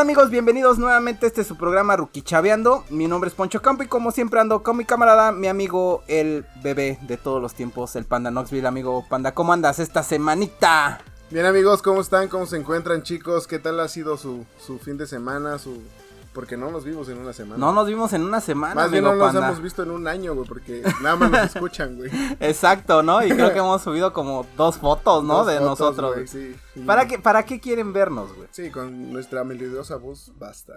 Amigos, bienvenidos nuevamente este su programa Rookie Chaveando. Mi nombre es Poncho Campo y como siempre ando con mi camarada, mi amigo, el bebé de todos los tiempos, el Panda Knoxville. Amigo Panda, ¿cómo andas esta semanita? Bien amigos, ¿cómo están? ¿Cómo se encuentran chicos? ¿Qué tal ha sido su, su fin de semana? Su... Porque no nos vimos en una semana. No nos vimos en una semana. Más bien no nos Panda. hemos visto en un año, güey, porque nada más nos escuchan, güey. Exacto, ¿no? Y creo que hemos subido como dos fotos, ¿no? Dos de fotos, nosotros. güey, sí. Y- ¿Para qué, ¿Para qué quieren vernos, güey? Sí, con nuestra melodiosa voz, basta.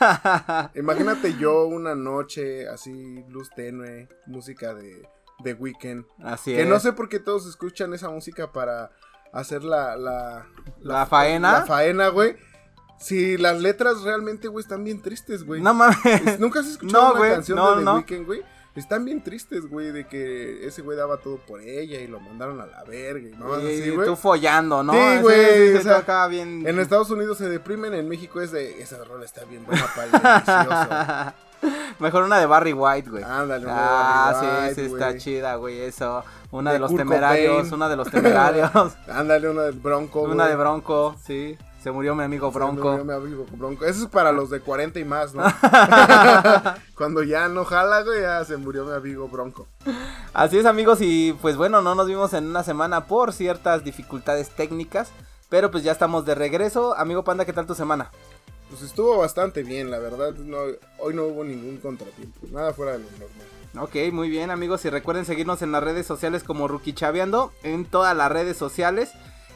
Imagínate yo una noche así, luz tenue, música de, de Weekend. Así Que es. no sé por qué todos escuchan esa música para hacer la... La, ¿La faena? La faena, güey. Si las letras realmente, güey, están bien tristes, güey. No mames. Es- ¿Nunca has escuchado No, una güey, canción no, de The no. Weeknd, güey? Están bien tristes, güey, de que ese güey daba todo por ella y lo mandaron a la verga y mamás así, güey. tú follando, ¿no? Sí, Sí, güey, sí, sí, o sea, bien... En Estados Unidos se deprimen, en México es de, esa rola está bien buena para el. Mejor una de Barry White, güey. Ándale, una de Ah, Barry sí, White, sí, está güey. chida, güey, eso. Una De de los Kurt temerarios, Cobain. una de los temerarios. Ándale, una del Bronco, una güey. de Bronco, sí. Se murió mi amigo Se Bronco. murió mi amigo Bronco. Eso es para los de 40 y más, ¿no? Cuando ya no jala, güey, ya se murió mi amigo Bronco. Así es, amigos, y pues bueno, no nos vimos en una semana por ciertas dificultades técnicas. Pero pues ya estamos de regreso. Amigo Panda, ¿qué tal tu semana? Pues estuvo bastante bien, la verdad. No, hoy no hubo ningún contratiempo. Nada fuera de lo normal. Ok, muy bien amigos y recuerden seguirnos en las redes sociales como Rookie Chaveando, en todas las redes sociales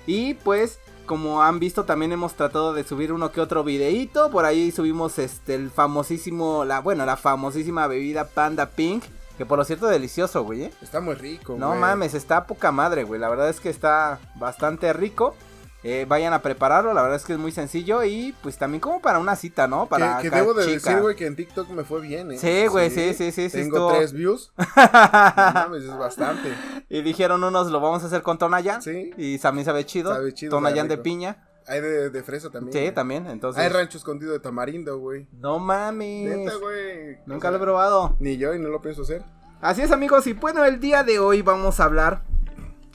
y pues como han visto también hemos tratado de subir uno que otro videíto, por ahí subimos este el famosísimo, la bueno, la famosísima bebida Panda Pink, que por lo cierto delicioso, güey, ¿eh? Está muy rico, No güey. mames, está a poca madre, güey, la verdad es que está bastante rico. Eh, vayan a prepararlo, la verdad es que es muy sencillo y pues también como para una cita, ¿no? Para que, que debo de chica. decir, güey, que en TikTok me fue bien, ¿eh? Sí, güey, sí, sí, sí, sí, Tengo estuvo- tres views. No mames, es bastante. Y dijeron unos lo vamos a hacer con Tonayán. Sí. Y también sabe chido. Sabe chido, Tonayán sabe de piña. Hay de, de fresa también. Sí, también. Entonces. Hay rancho escondido de tamarindo, güey. No mames. Neta, güey. Nunca O lo he probado. Ni yo y no lo pienso hacer. Así es, amigos. Y bueno, el día de hoy vamos a hablar.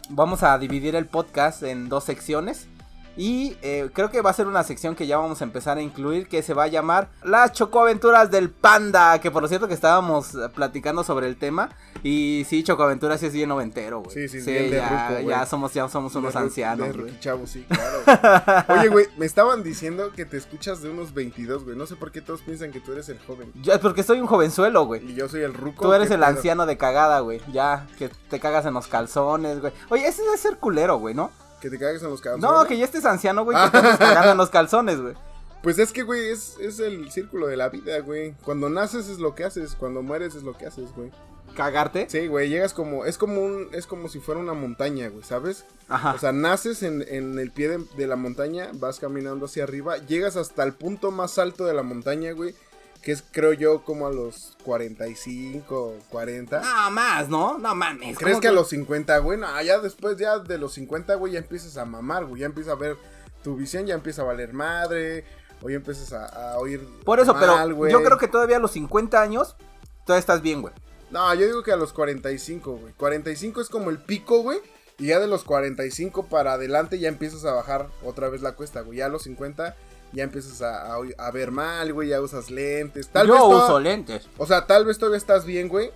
Vamos a dividir el podcast en dos secciones. Y eh, creo que va a ser una sección que ya vamos a empezar a incluir. Que se va a llamar Las Chocoaventuras del Panda. Que por lo cierto que estábamos platicando sobre el tema. Y sí, Chocoaventuras sí es bien noventero, güey. Sí, sí, es bien de ya, ruco, güey. ya somos, ya somos unos De ancianos, de güey. Rookie Chavo, sí, claro. Oye, güey, me estaban diciendo que te escuchas de unos 22, güey. No sé por qué todos piensan que tú eres el joven. Yo- es porque soy un jovenzuelo, güey. Y yo soy el ruco. Tú eres ¿qué el pedo? anciano de cagada, güey. Ya, que te cagas en los calzones, güey. Oye, ese debe ser culero, güey, ¿no? Que te cagues en los calzones. No, que ya estés anciano, güey, que te cagando en los calzones, güey. Pues es que, güey, es, es el círculo de la vida, güey. Cuando naces es lo que haces, cuando mueres es lo que haces, güey. ¿Cagarte? Sí, güey, llegas como, es como un, es como si fuera una montaña, güey, ¿sabes? Ajá. O sea, naces en, en el pie de, de la montaña, vas caminando hacia arriba, llegas hasta el punto más alto de la montaña, güey, que es, creo yo, como a los 45, 40. no, más, ¿no? No mames. ¿Crees ¿cómo que a los 50, güey? No, ya después, ya de los 50, güey, ya empiezas a mamar, güey, ya empiezas a ver tu visión, ya empieza a valer madre, o ya empiezas a, a oír Por eso, mal, pero güey. yo creo que todavía a los 50 años, todavía estás bien, güey. No, yo digo que a los 45, güey. 45 es como el pico, güey. Y ya de los 45 para adelante ya empiezas a bajar otra vez la cuesta, güey. Ya a los 50 ya empiezas a, a, oír- a ver mal, güey. Ya usas lentes. Tal yo vez toda- uso lentes. O sea, tal vez todavía estás bien, güey.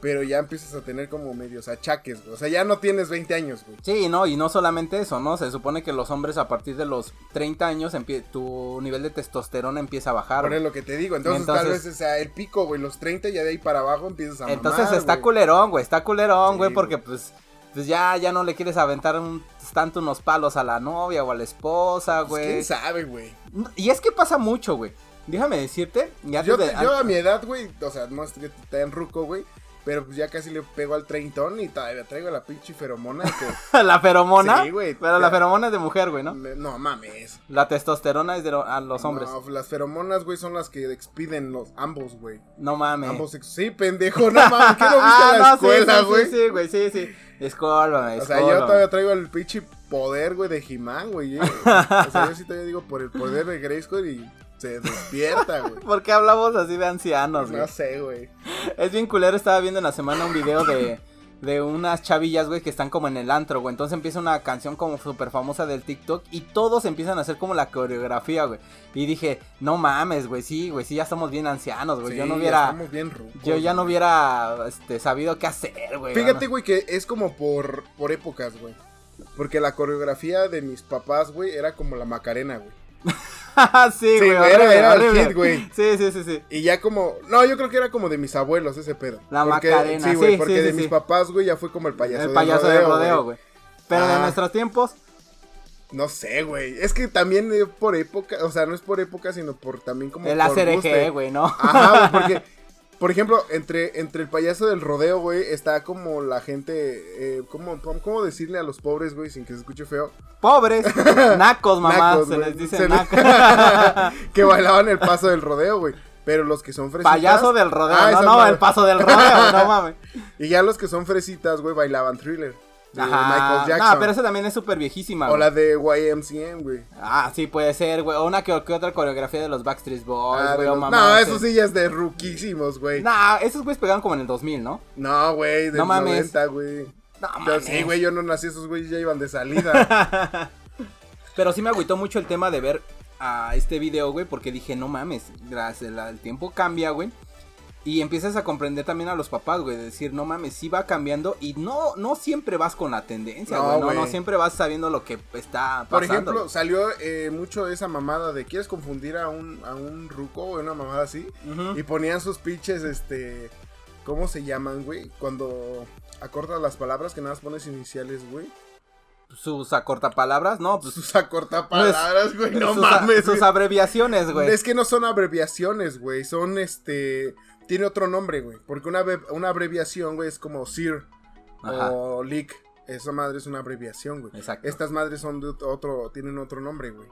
Pero ya empiezas a tener como medios achaques, güey. O sea, ya no tienes 20 años, güey. Sí, no, y no solamente eso, ¿no? Se supone que los hombres a partir de los 30 años tu nivel de testosterona empieza a bajar. Por es lo que te digo. Entonces, tal Entonces- vez sea el pico, güey. Los 30 ya de ahí para abajo empiezas a Entonces mamar, está güey. culerón, güey, está culerón, Sí, güey, porque güey. pues, pues ya, ya no le quieres aventar un, tanto unos palos a la novia o a la esposa, Pues, güey. ¿Quién sabe, güey? y es que pasa mucho, güey. Déjame decirte, ya Yo, te- yo a mi edad, güey, o sea, no es que te en ruco, güey. Pero pues ya casi le pego al treintón y todavía traigo la pinche feromona que... la feromona. Sí, güey. Pero la feromona es de mujer, güey, ¿no? No mames. La testosterona es de lo- a los hombres. No, las feromonas, güey, son las que expiden los ambos, güey. No mames. Ambos Sí, pendejo, no mames. ¿Qué no viste Ah, la no, sí, güey? Sí, sí, sí, sí. Discúlpame, O sea, yo discúlpame. todavía traigo el pinche poder, güey, de He-Man, güey. eh. O sea, yo sí todavía digo por el poder de Grayskull y se despierta, güey. ¿Por qué hablamos así de ancianos, güey? No sé, güey. Es bien culero, estaba viendo en la semana un video de, de unas chavillas, güey, que están como en el antro, güey. Entonces empieza una canción como súper famosa del TikTok y todos empiezan a hacer como la coreografía, güey. Y dije, no mames, güey, sí, güey, sí, ya estamos bien ancianos, güey. yo no hubiera... Bien rucos, yo ya no hubiera este, sabido qué hacer, güey. Fíjate, güey, que es como por, por épocas, güey. Porque la coreografía de mis papás, güey, era como la Macarena, güey. sí, güey. era, era el hit, güey. Sí, sí, sí, sí. Y ya como. No, yo creo que era como de mis abuelos ese pedo. La Macarena. Sí, güey, porque de mis papás, güey, ya fue como el payaso El payaso de rodeo, güey. Pero de nuestros tiempos. No sé, güey. Es que también por época, o sea, no es por época, sino por también como. El ACRG, güey, ¿no? Ajá, güey, porque Por ejemplo, entre, entre el payaso del rodeo, güey, está como la gente. Eh, ¿cómo, ¿Cómo decirle a los pobres, güey, sin que se escuche feo? Pobres, nacos, mamá, se les dice nacos. que bailaban el paso del rodeo, güey. Pero los que son fresitas. Payaso del rodeo, ah, no, no, el paso del rodeo, no mames. Y ya los que son fresitas, güey, bailaban thriller de Michael Jackson. No, pero esa también es súper viejísima. O la de YMCM, güey. Ah, sí, puede ser, güey. O una que, otra coreografía de los Backstreet Boys, ah, güey. No, eso sí ya es de ruquísimos, güey. No, esos güeyes pegaron como en el 2000, ¿no? No, güey, del no 90, güey. No, mames. Sí, güey, yo no nací, esos güeyes ya iban de salida. pero sí me agüitó mucho el tema de ver a este video, güey, porque dije, no mames, gracias, el tiempo cambia, güey. Y empiezas a comprender también a los papás, güey, de decir, no mames, sí va cambiando y no, no siempre vas con la tendencia, güey, no, no, siempre vas sabiendo lo que está pasando. Por ejemplo, salió eh, mucho esa mamada de, ¿quieres confundir a un, a un ruco o una mamada así? Y ponían sus pinches, este, ¿cómo se llaman, güey? Cuando acortas las palabras que nada más pones iniciales, güey sus acortapalabras, ¿no? Pues, sus acortapalabras, güey, no mames. Sus abreviaciones, güey. Es que no son abreviaciones, güey, son este tiene otro nombre, güey. Porque una, una abreviación, güey, es como SIR o LIC. Esa madre es una abreviación, güey. Exacto. Estas madres son de otro, tienen otro nombre, güey.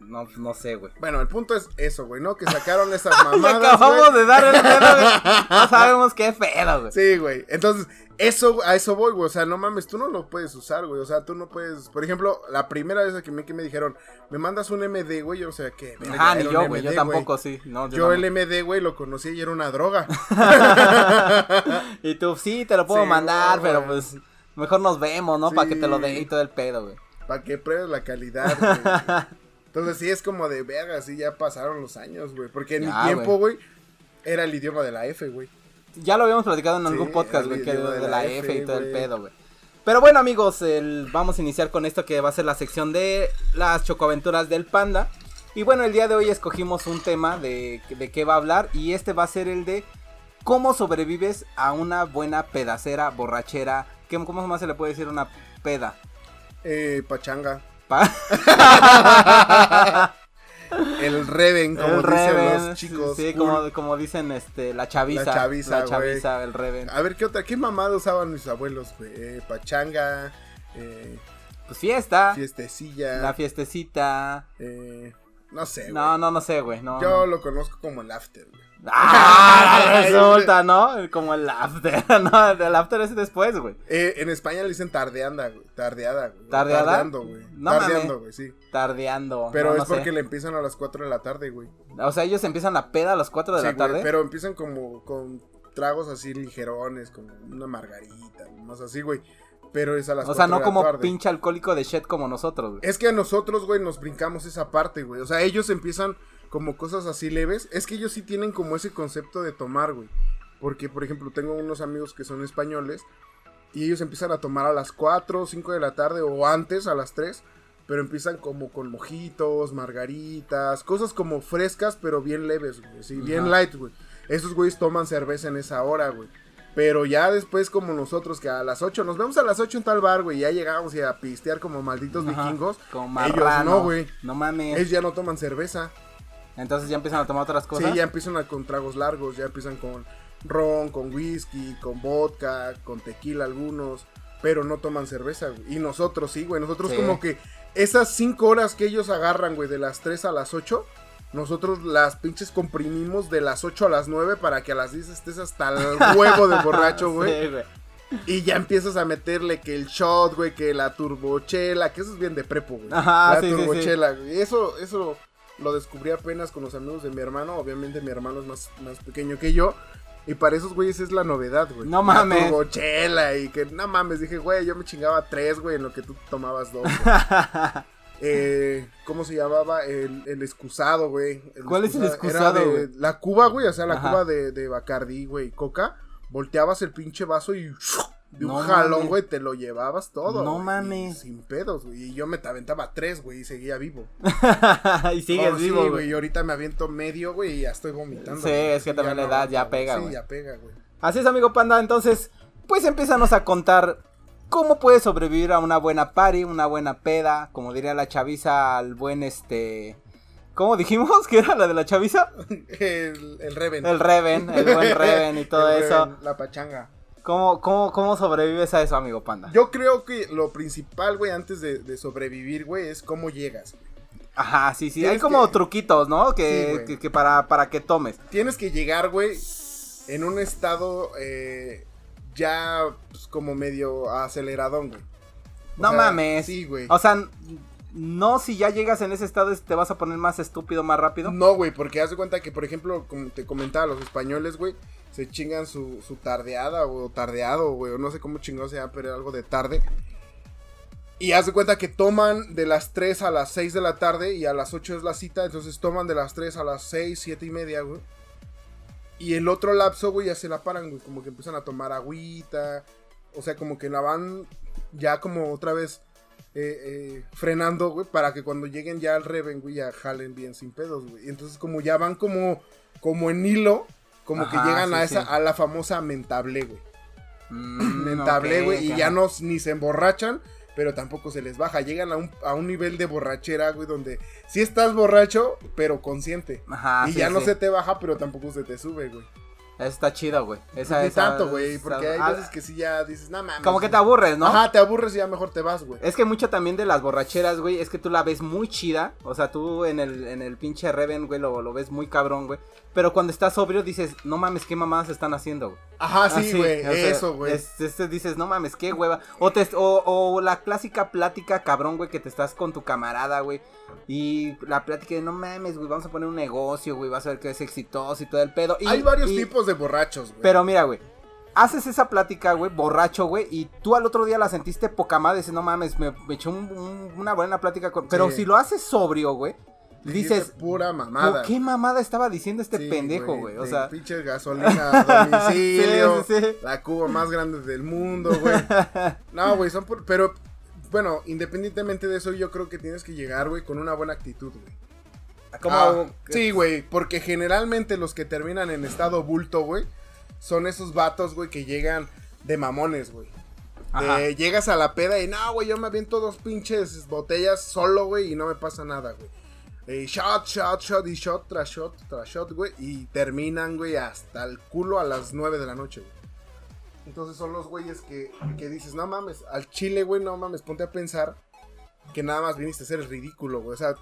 No, no sé, güey. Bueno, el punto es eso, güey, ¿no? Que sacaron esas mamadas. acabamos de dar el pedo, güey. No sabemos qué pedo, güey. Sí, güey. Entonces, eso, a eso voy, güey. O sea, no mames, tú no lo puedes usar, güey. O sea, tú no puedes. Por ejemplo, la primera vez que me, que me dijeron, me mandas un MD, güey. O sea, ¿qué? Ah, ni yo, güey. Yo tampoco, sí. No, yo, el MD, güey, lo conocí y era una droga. y tú, sí, te lo puedo mandar, pero pues. Mejor nos vemos, ¿no? Para que te lo dé y todo el pedo, güey. Para que pruebes la calidad, güey. Entonces sí es como de verga, sí ya pasaron los años, güey. Porque en mi tiempo, güey, era el idioma de la F, güey. Ya lo habíamos platicado en algún podcast, güey, que de, la, F, y todo el pedo, güey. Pero bueno, amigos, vamos a iniciar con esto que va a ser la sección de las chocoaventuras del panda. Y bueno, el día de hoy escogimos un tema de, de qué va a hablar. Y este va a ser el de cómo sobrevives a una buena pedacera, borrachera. ¿Cómo más se le puede decir una peda? Eh, pachanga. el Reven, como dicen los chicos. Sí, como, dicen este, la chaviza. La chaviza, la chaviza el Reven. A ver, ¿qué otra? ¿Qué mamada usaban mis abuelos, eh, pachanga, eh, Pues fiesta. Fiestecilla. La fiestecita. Eh, no sé, No, no, no sé, güey. No, Yo lo conozco como el after, güey. Ah, resulta, ¿no? Como el after, ¿no? El after es después, güey. Eh, en España le dicen tardeanda, güey. Tardeada, güey. ¿Tardeada? Tardeando, güey. No Tardeando, güey, sí. Tardeando. Pero es porque le empiezan a las 4 de la tarde, güey. O sea, ellos empiezan la peda a las 4 de la tarde. pero empiezan como con tragos así ligerones, como una margarita, más así, güey. Pero es a las O sea, no como pinche alcohólico de shit como nosotros, güey. Es que a nosotros, güey, nos brincamos esa parte, güey. O sea, ellos empiezan como cosas así leves. Es que ellos sí tienen como ese concepto de tomar, güey. Porque, por ejemplo, tengo unos amigos que son españoles y ellos empiezan a tomar a las 4 o 5 de la tarde o antes, a las 3. Pero empiezan como con mojitos, margaritas, cosas como frescas, pero bien leves, güey. Sí, bien light, güey. Esos güeyes toman cerveza en esa hora, güey. Pero ya después, como nosotros, que a las 8, nos vemos a las 8 en tal bar, güey, ya llegamos a pistear como malditos vikingos. Como ellos no, güey. No mames. Ellos ya no toman cerveza. Entonces ya empiezan a tomar otras cosas. Sí, ya empiezan a, con tragos largos, ya empiezan con ron, con whisky, con vodka, con tequila algunos, pero no toman cerveza, güey. Y nosotros sí, güey, nosotros como que esas 5 horas que ellos agarran, güey, de las 3 a las 8, nosotros las pinches comprimimos de las 8 a las 9 para que a las 10 estés hasta el huevo de borracho, güey. sí, güey. Y ya empiezas a meterle que el shot, güey, que la turbochela, que eso es bien de prepo, güey. Ajá, la turbochela, güey. Eso, eso lo descubrí apenas con los amigos de mi hermano. Obviamente mi hermano es más, más pequeño que yo. Y para esos güeyes es la novedad, güey. No mames. La turbochela y que, no mames, dije, güey, yo me chingaba tres, güey, en lo que tú tomabas dos. eh, ¿Cómo se llamaba? El, el excusado, güey. ¿Cuál es el Era excusado, de? La cuba, güey, o sea, la Ajá. cuba de, de Bacardí, güey, coca. Volteabas el pinche vaso y de un jalón, güey, te lo llevabas todo. No güey, y mames. Sin pedos, güey. Y yo me te aventaba tres, güey, y seguía vivo. y sigues Oh, sí, vivo, güey. Y ahorita me aviento medio, güey, y ya estoy vomitando. Sí, es que también la no edad ya pega, Sí, güey. ya pega, güey. Así es, amigo panda. Entonces, pues empézanos a contar cómo puedes sobrevivir a una buena party, una buena peda, como diría la chaviza, al buen este. ¿Cómo dijimos que era la de la chaviza? El, el Reven. El Reven, el buen Reven y todo El eso. Reven, la pachanga. ¿Cómo, cómo, ¿Cómo sobrevives a eso, amigo panda? Yo creo que lo principal, güey, antes de, de sobrevivir, güey, es cómo llegas. güey. Ajá, sí, sí. Tienes Hay como que- truquitos, ¿no? Que, que, que para, para que tomes. Tienes que llegar, güey, en un estado eh, ya pues, como medio aceleradón, güey. O No sea, mames. Sí, güey. O sea, no si ya llegas en ese estado te vas a poner más estúpido más rápido. No, güey, porque haz de cuenta que, por ejemplo, como te comentaba, los españoles, güey, se chingan su, tardeada o tardeado, güey, o no sé cómo chingado sea, pero algo de tarde. Y haz cuenta que toman de las 3 a las 6 de la tarde y a las 8 es la cita, entonces toman de las 3 a las 6, 7 y media, güey. Y el otro lapso, güey, ya se la paran, güey, como que empiezan a tomar agüita, o sea, como que la van ya como otra vez eh, eh, frenando, güey, para que cuando lleguen ya al Reven, güey, ya jalen bien sin pedos, güey. Entonces como ya van como, como en hilo, como Ajá, que llegan sí, a esa, sí. a la famosa mentable, güey. Mm, Mentable, güey, y ya no ni se emborrachan, pero tampoco se les baja. Llegan a un, a un nivel de borrachera, güey, donde sí estás borracho, pero consciente. Ajá, y sí, ya no se te baja, pero tampoco se te sube, güey. Eso está chido, güey. Esa, Ni esa- tanto, güey, esa- porque hay ah, veces que sí ya dices, no mames. Como que te aburres, ¿no? Ajá, te aburres y ya mejor te vas, güey. Es que mucho también de las borracheras, güey, es que tú la ves muy chida. O sea, tú en el, en el pinche Reven, güey, lo, lo ves muy cabrón, güey. Pero cuando estás sobrio dices, no mames, qué mamadas están haciendo, güey. Ajá, sí, Así, güey, eso, güey. es- es- dices, no mames, qué hueva. O, te, o, o la clásica plática cabrón, güey, que te estás con tu camarada, güey. Y la plática de, no mames, güey, vamos a poner un negocio, güey, vas a ver que es exitoso y todo el pedo. Y, Hay varios y- tipos de borrachos, güey. Pero mira, güey. Haces esa plática, güey, borracho, güey, y tú al otro día la sentiste poca madre, dices, no mames, me, me echó un- un- una buena plática con... Pero Sí. si lo haces sobrio, güey, dices, pura mamada. ¿qué mamada estaba diciendo este Sí, pendejo, güey? O sea, Pinche gasolina a domicilio. Sí, sí. La cuba más grande del mundo, güey. No, güey, son por. Pero, bueno, independientemente de eso, yo creo que tienes que llegar, güey, con una buena actitud, güey. Ah, sí, güey, porque generalmente los que terminan en estado bulto, güey, son esos vatos, güey, que llegan de mamones, güey. Llegas a la peda y no, güey, yo me aviento dos pinches botellas solo, güey, y no me pasa nada, güey. Eh, shot, shot, shot y shot tras shot tras shot, güey. Y terminan, güey, hasta el culo a las 9 de la noche, güey. Entonces son los güeyes que, que dices, no mames, al chile, güey, no mames, ponte a pensar que nada más viniste a ser el ridículo, güey. O sea,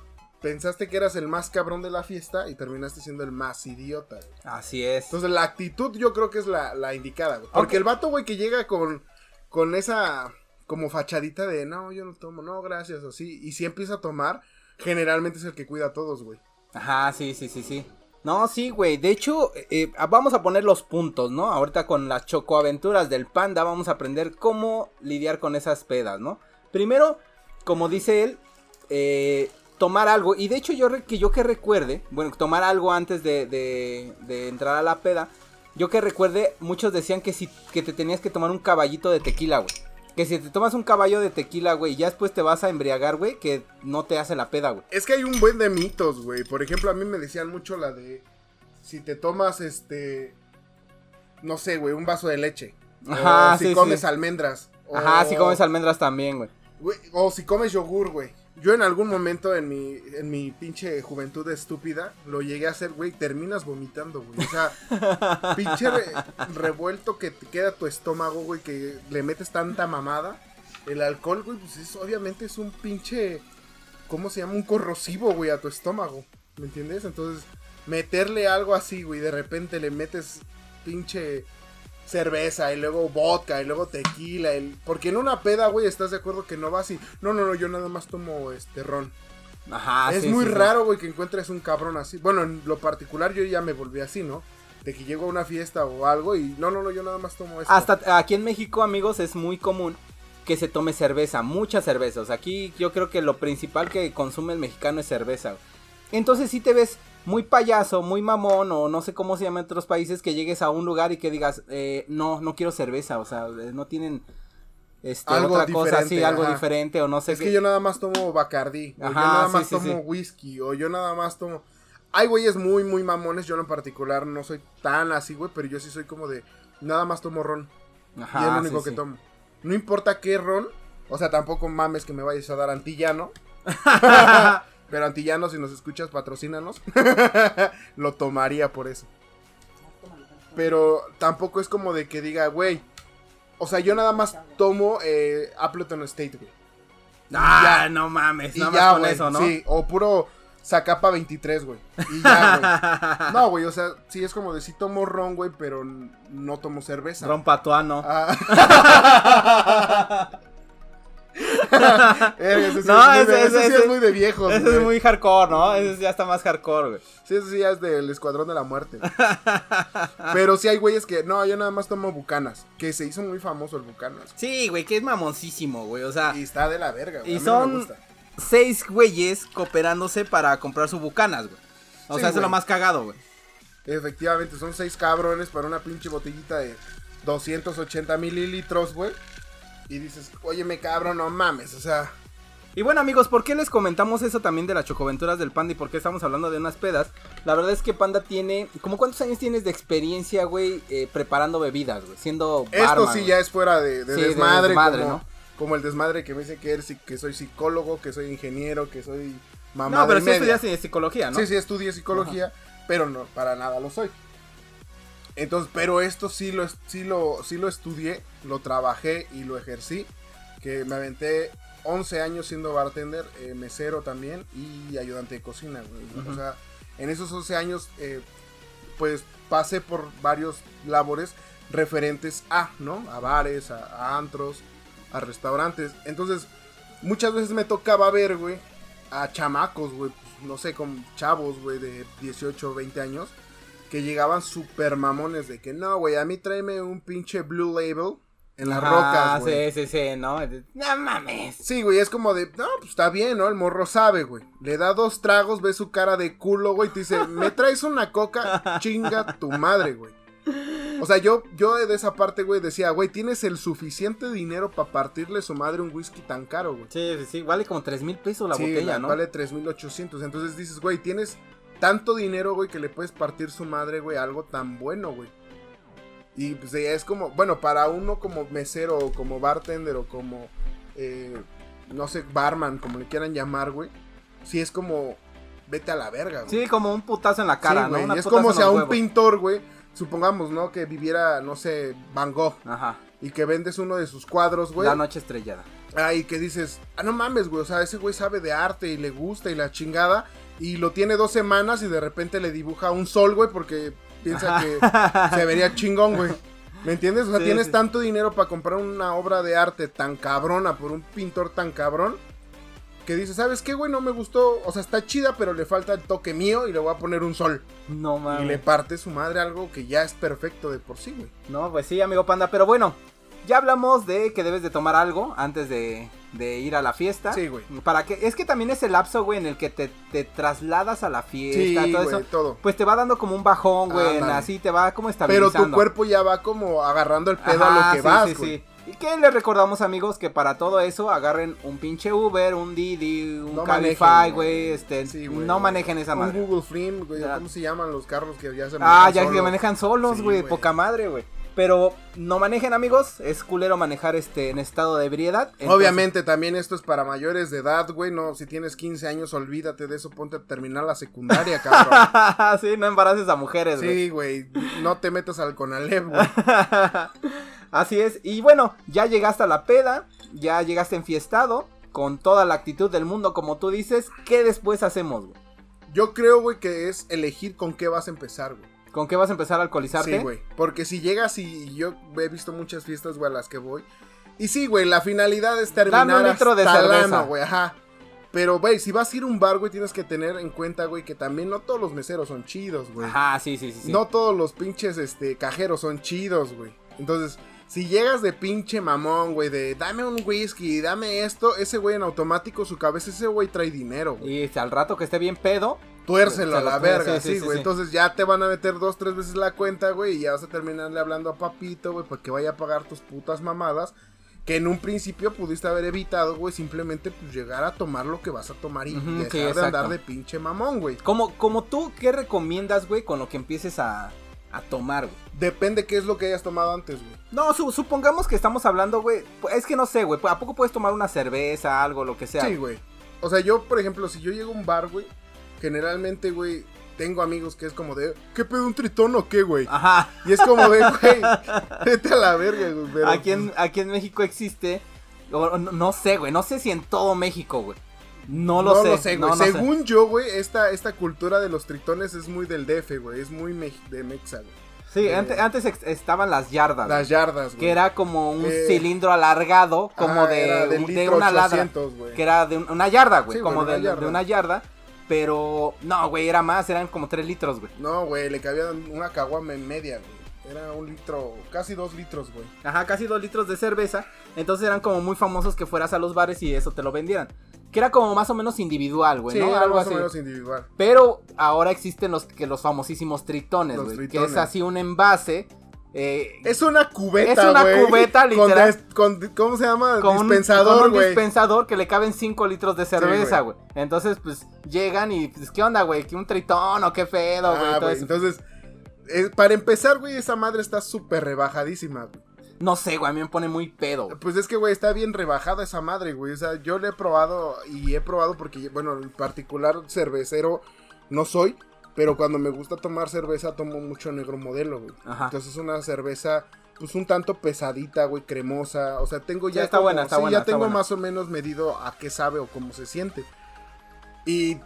pensaste que eras el más cabrón de la fiesta y terminaste siendo el más idiota, güey. Así es. Entonces la actitud yo creo que es la, la indicada, güey. Porque el vato, güey, que llega con, con esa como fachadita de, no, yo no tomo, no, gracias, así. Y si empieza a tomar, generalmente es el que cuida a todos, güey. Ajá, sí, sí, sí, sí. No, sí, güey. De hecho, eh, vamos a poner los puntos, ¿no? Ahorita con las chocoaventuras del panda vamos a aprender cómo lidiar con esas pedas, ¿no? Primero, como dice él, eh, tomar algo. Y de hecho, yo que yo que recuerde, bueno, tomar algo antes de, de- de entrar a la peda. Yo que recuerde, muchos decían que si que te tenías que tomar un caballito de tequila, güey. Que si te tomas un caballo de tequila, güey, y ya después te vas a embriagar, güey, que no te hace la peda, güey. Es que hay un buen de mitos, güey. Por ejemplo, a mí me decían mucho la de, si te tomas, este, no sé, güey, un vaso de leche. Ajá, o si sí, comes sí. almendras. Ajá, si comes almendras también. Güey, o si comes yogur, güey. Yo en algún momento en mi, en mi pinche juventud estúpida lo llegué a hacer, güey. Terminas vomitando, güey. O sea, pinche re- revuelto que te queda tu estómago, güey. Que le metes tanta mamada. El alcohol, güey, pues es, obviamente es un pinche. ¿Cómo se llama? Un corrosivo, güey, a tu estómago. ¿Me entiendes? Entonces, meterle algo así, güey. De repente le metes pinche cerveza y luego vodka y luego tequila. el- Porque en una peda, güey, estás de acuerdo que no vas y... No, no, no, yo nada más tomo este ron. Ajá, es sí, muy sí, raro, güey, que encuentres un cabrón así. Bueno, en lo particular yo ya me volví así, ¿no? de que llego a una fiesta o algo y no, no, no, yo nada más tomo esto. Hasta aquí en México, amigos, es muy común que se tome cerveza, mucha cerveza. O sea, aquí yo creo que lo principal que consume el mexicano es cerveza. Entonces si te ves muy payaso, muy mamón o no sé cómo se llama en otros países que llegues a un lugar y que digas, eh, no, no quiero cerveza, o sea, eh, no tienen este, Algo otra cosa así, algo ajá. diferente o no sé es qué. que yo nada más tomo Bacardi, o yo nada sí, más sí, tomo sí. whisky, o yo nada más tomo... Hay güeyes muy, muy mamones, yo en particular no soy tan así, güey, pero yo sí soy como de... Nada más tomo ron, Ajá, y es lo único que tomo. No importa qué ron, o sea, tampoco mames que me vayas a dar antillano. pero antillano, si nos escuchas, patrocínanos. lo tomaría por eso. Pero tampoco es como de que diga, güey. O sea, yo nada más tomo eh, Appleton State, güey. Ah, no mames, Y nada ya, más con eso, ¿no? Sí, o puro Zacapa 23, güey. Y ya, güey. No, güey, o sea, sí es como de sí tomo ron, güey, pero no tomo cerveza. Ron patuano. Ah. Sí No, es muy ese- ese sí ese- es muy de viejos, Ese güey. es muy hardcore, ¿no? Ese ya está más hardcore, güey. Sí, ese sí ya es del Escuadrón de la Muerte. Pero sí hay güeyes que, no, yo nada más tomo bucanas. Que se hizo muy famoso el bucanas. Sí, güey, que es mamoncísimo, güey. O sea, Y está de la verga, güey. Y a mí no me son- gusta. seis güeyes cooperándose para comprar su bucanas, güey. O Sí, sea, eso es lo más cagado, güey. Efectivamente, son seis cabrones para una pinche botellita de 280 mililitros, güey. Y dices, óyeme, cabrón, no mames, o sea. Y bueno, amigos, ¿por qué les comentamos eso también de las chocoventuras del Panda y por qué estamos hablando de unas pedas? La verdad es que Panda tiene. ¿Cómo cuántos años tienes de experiencia, güey, eh, preparando bebidas, güey? Siendo Esto sí güey? ya es fuera de, de Sí, de desmadre, desmadre, como, ¿no? como el desmadre que me dice que, eres, que soy psicólogo, que soy ingeniero, que soy mamá No, pero sí media. estudias psicología, ¿no? Sí, sí, estudié psicología, pero no, para nada lo soy. Entonces, pero esto sí lo, sí lo, sí lo estudié, lo trabajé y lo ejercí. Que me aventé 11 años siendo bartender, eh, mesero también y ayudante de cocina. güey. O sea, en esos 11 años, eh, pues pasé por varios labores referentes a, ¿no? A bares, a, a antros, a restaurantes. Entonces, muchas veces me tocaba ver, güey, a chamacos, güey, pues, no sé, con chavos, güey, de 18 o 20 años, que llegaban super mamones de que no, güey, a mí tráeme un pinche Blue Label en las Ajá, rocas, güey. Sí, sí, sí, ¿no? No mames. Sí, güey, es como de, no, pues está bien, ¿no? El morro sabe, güey. Le da dos tragos, ve su cara de culo, güey, te dice, ¿me traes una coca? Chinga tu madre, güey. O sea, yo, yo de esa parte, güey, decía, güey, tienes el suficiente dinero para partirle su madre un whisky tan caro, güey. Sí, sí, sí. Vale como tres mil pesos la Sí, botella, la- ¿no? Vale 3.800. Entonces dices, güey, tienes tanto dinero, güey, que le puedes partir su madre, güey, algo tan bueno, güey. Y pues es como, bueno, para uno como mesero o como bartender o como, eh, no sé, barman, como le quieran llamar, güey. Sí es como, vete a la verga, güey. Sí, como un putazo en la cara, Sí, ¿no? güey, Una y es como si a un huevos. pintor, güey, supongamos, ¿no? Que viviera, no sé, Van Gogh. Ajá. Y que vendes uno de sus cuadros, güey. La noche estrellada. Ah, y que dices, ah, no mames, güey, o sea, ese güey sabe de arte y le gusta y la chingada. Y lo tiene dos semanas y de repente le dibuja un sol, güey, porque piensa que se vería chingón, güey. ¿Me entiendes? O sea, Sí, tienes sí. tanto dinero para comprar una obra de arte tan cabrona por un pintor tan cabrón. Que dices, ¿sabes qué, güey? No me gustó. O sea, está chida, pero le falta el toque mío y le voy a poner un sol. No mames. Y le parte su madre algo que ya es perfecto de por sí, güey. No, pues sí, amigo panda. Pero bueno, ya hablamos de que debes de tomar algo antes de, de ir a la fiesta. Sí, güey. Para que, es que también es el lapso, güey, en el que te, te trasladas a la fiesta, Sí, todo güey, eso. todo. Pues te va dando como un bajón, güey. Así te va como Pero estabilizando. tu cuerpo ya va como agarrando el pedo Ajá, a lo que sí, vas, sí, güey. ¿Y qué les recordamos, amigos? Que para todo eso agarren un pinche Uber, un Didi, un No Cabify, güey. Este, Sí, no manejen esa Un madre. Google Flim, güey. Ya. ¿Cómo se llaman los carros que ya se Ah, manejan ya que solos? manejan solos, güey. poca madre, güey. Pero no manejen, amigos. Es culero manejar este en estado de ebriedad. Entonces- Obviamente también esto es para mayores de edad, güey. No, si tienes 15 años, olvídate de eso. Ponte a terminar la secundaria, cabrón. sí, no embaraces a mujeres, güey. sí, güey. No te metas al Conalep, güey. Así es. Y bueno, ya llegaste a la peda. Ya llegaste enfiestado. Con toda la actitud del mundo, como tú dices. ¿Qué después hacemos, güey? Yo creo, güey, que es elegir con qué vas a empezar, güey. ¿Con qué vas a empezar a alcoholizarte? Sí, güey. Porque si llegas y yo he visto muchas fiestas, güey, a las que voy. Y sí, güey, la finalidad es terminar Dame un litro de hasta cerveza. güey, ajá. Pero, güey, si vas a ir a un bar, güey, tienes que tener en cuenta, güey, que también no todos los meseros son chidos, güey. Ajá, sí, sí, sí. sí. No todos los pinches, este, cajeros son chidos, güey. Entonces, si llegas de pinche mamón, güey, de dame un whisky, dame esto, ese güey en automático, su cabeza, ese güey trae dinero, güey. Y al rato que esté bien pedo, Tuércelo a la verga, sí, sí, sí, güey. Entonces ya te van a meter dos, tres veces la cuenta, güey, y ya vas a terminarle hablando a papito, güey, para que vaya a pagar tus putas mamadas. Que en un principio pudiste haber evitado, güey, simplemente pues llegar a tomar lo que vas a tomar y dejar de andar de pinche mamón, güey. como, como tú, ¿qué recomiendas, güey, con lo que empieces a, a tomar, güey? Depende qué es lo que hayas tomado antes, güey. No, su- supongamos que estamos hablando, güey. Es que no sé, güey. ¿A poco puedes tomar una cerveza, algo, lo que sea? Sí, güey. O sea, yo, por ejemplo, si yo llego a un bar, güey, generalmente, güey, tengo amigos que es como de, ¿qué pedo un tritón o qué, güey? Ajá. Y es como de, güey, vete a la verga, güey. pero, aquí, en, aquí en México existe. no, no sé, güey. No sé si en todo México, güey. No lo no sé. lo sé, güey. no, sé. Según yo, güey, esta, esta cultura de los tritones es muy del DF, güey. Es muy de Mexa, güey. Sí, eh, antes, antes estaban las yardas. Las yardas, güey. que era como un Eh, cilindro alargado, como Ajá, de, de litro una ladra. 800, güey. Que era de un- una yarda, güey. Sí, como una de, de yarda. una yarda. Pero, no, güey, era más. Eran como 3 litros, güey. No, güey, le cabía una caguama en media, güey. Era un litro, casi dos litros, güey. Ajá, casi dos litros de cerveza. Entonces eran como muy famosos que fueras a los bares y eso te lo vendieran. Que era como más o menos individual, güey, sí, ¿no? era Algo más así. o menos individual. Pero ahora existen los, que los famosísimos tritones, Los güey. Que es así un envase. Eh, Es una cubeta, Es una cubeta, literal. con- ¿Cómo se llama? con un- dispensador, con un dispensador que le caben 5 litros de cerveza, güey. Entonces, pues, llegan y, pues, ¿qué onda, güey? ¿Qué un tritón o qué pedo, güey? Ah, güey, eso. Entonces, eh, para empezar, güey, esa madre está súper rebajadísima, güey. No sé, güey, a mí me pone muy pedo. güey. Pues es que, güey, está bien rebajada esa madre, güey. O sea, yo le he probado y he probado porque, bueno, en particular cervecero no soy. Pero cuando me gusta tomar cerveza, tomo mucho negro modelo, güey. Ajá. Entonces es una cerveza, pues un tanto pesadita, güey, cremosa. O sea, tengo Sí, ya. está como- buena, está sí, buena, ya está tengo buena. más o menos medido a qué sabe o cómo se siente. Y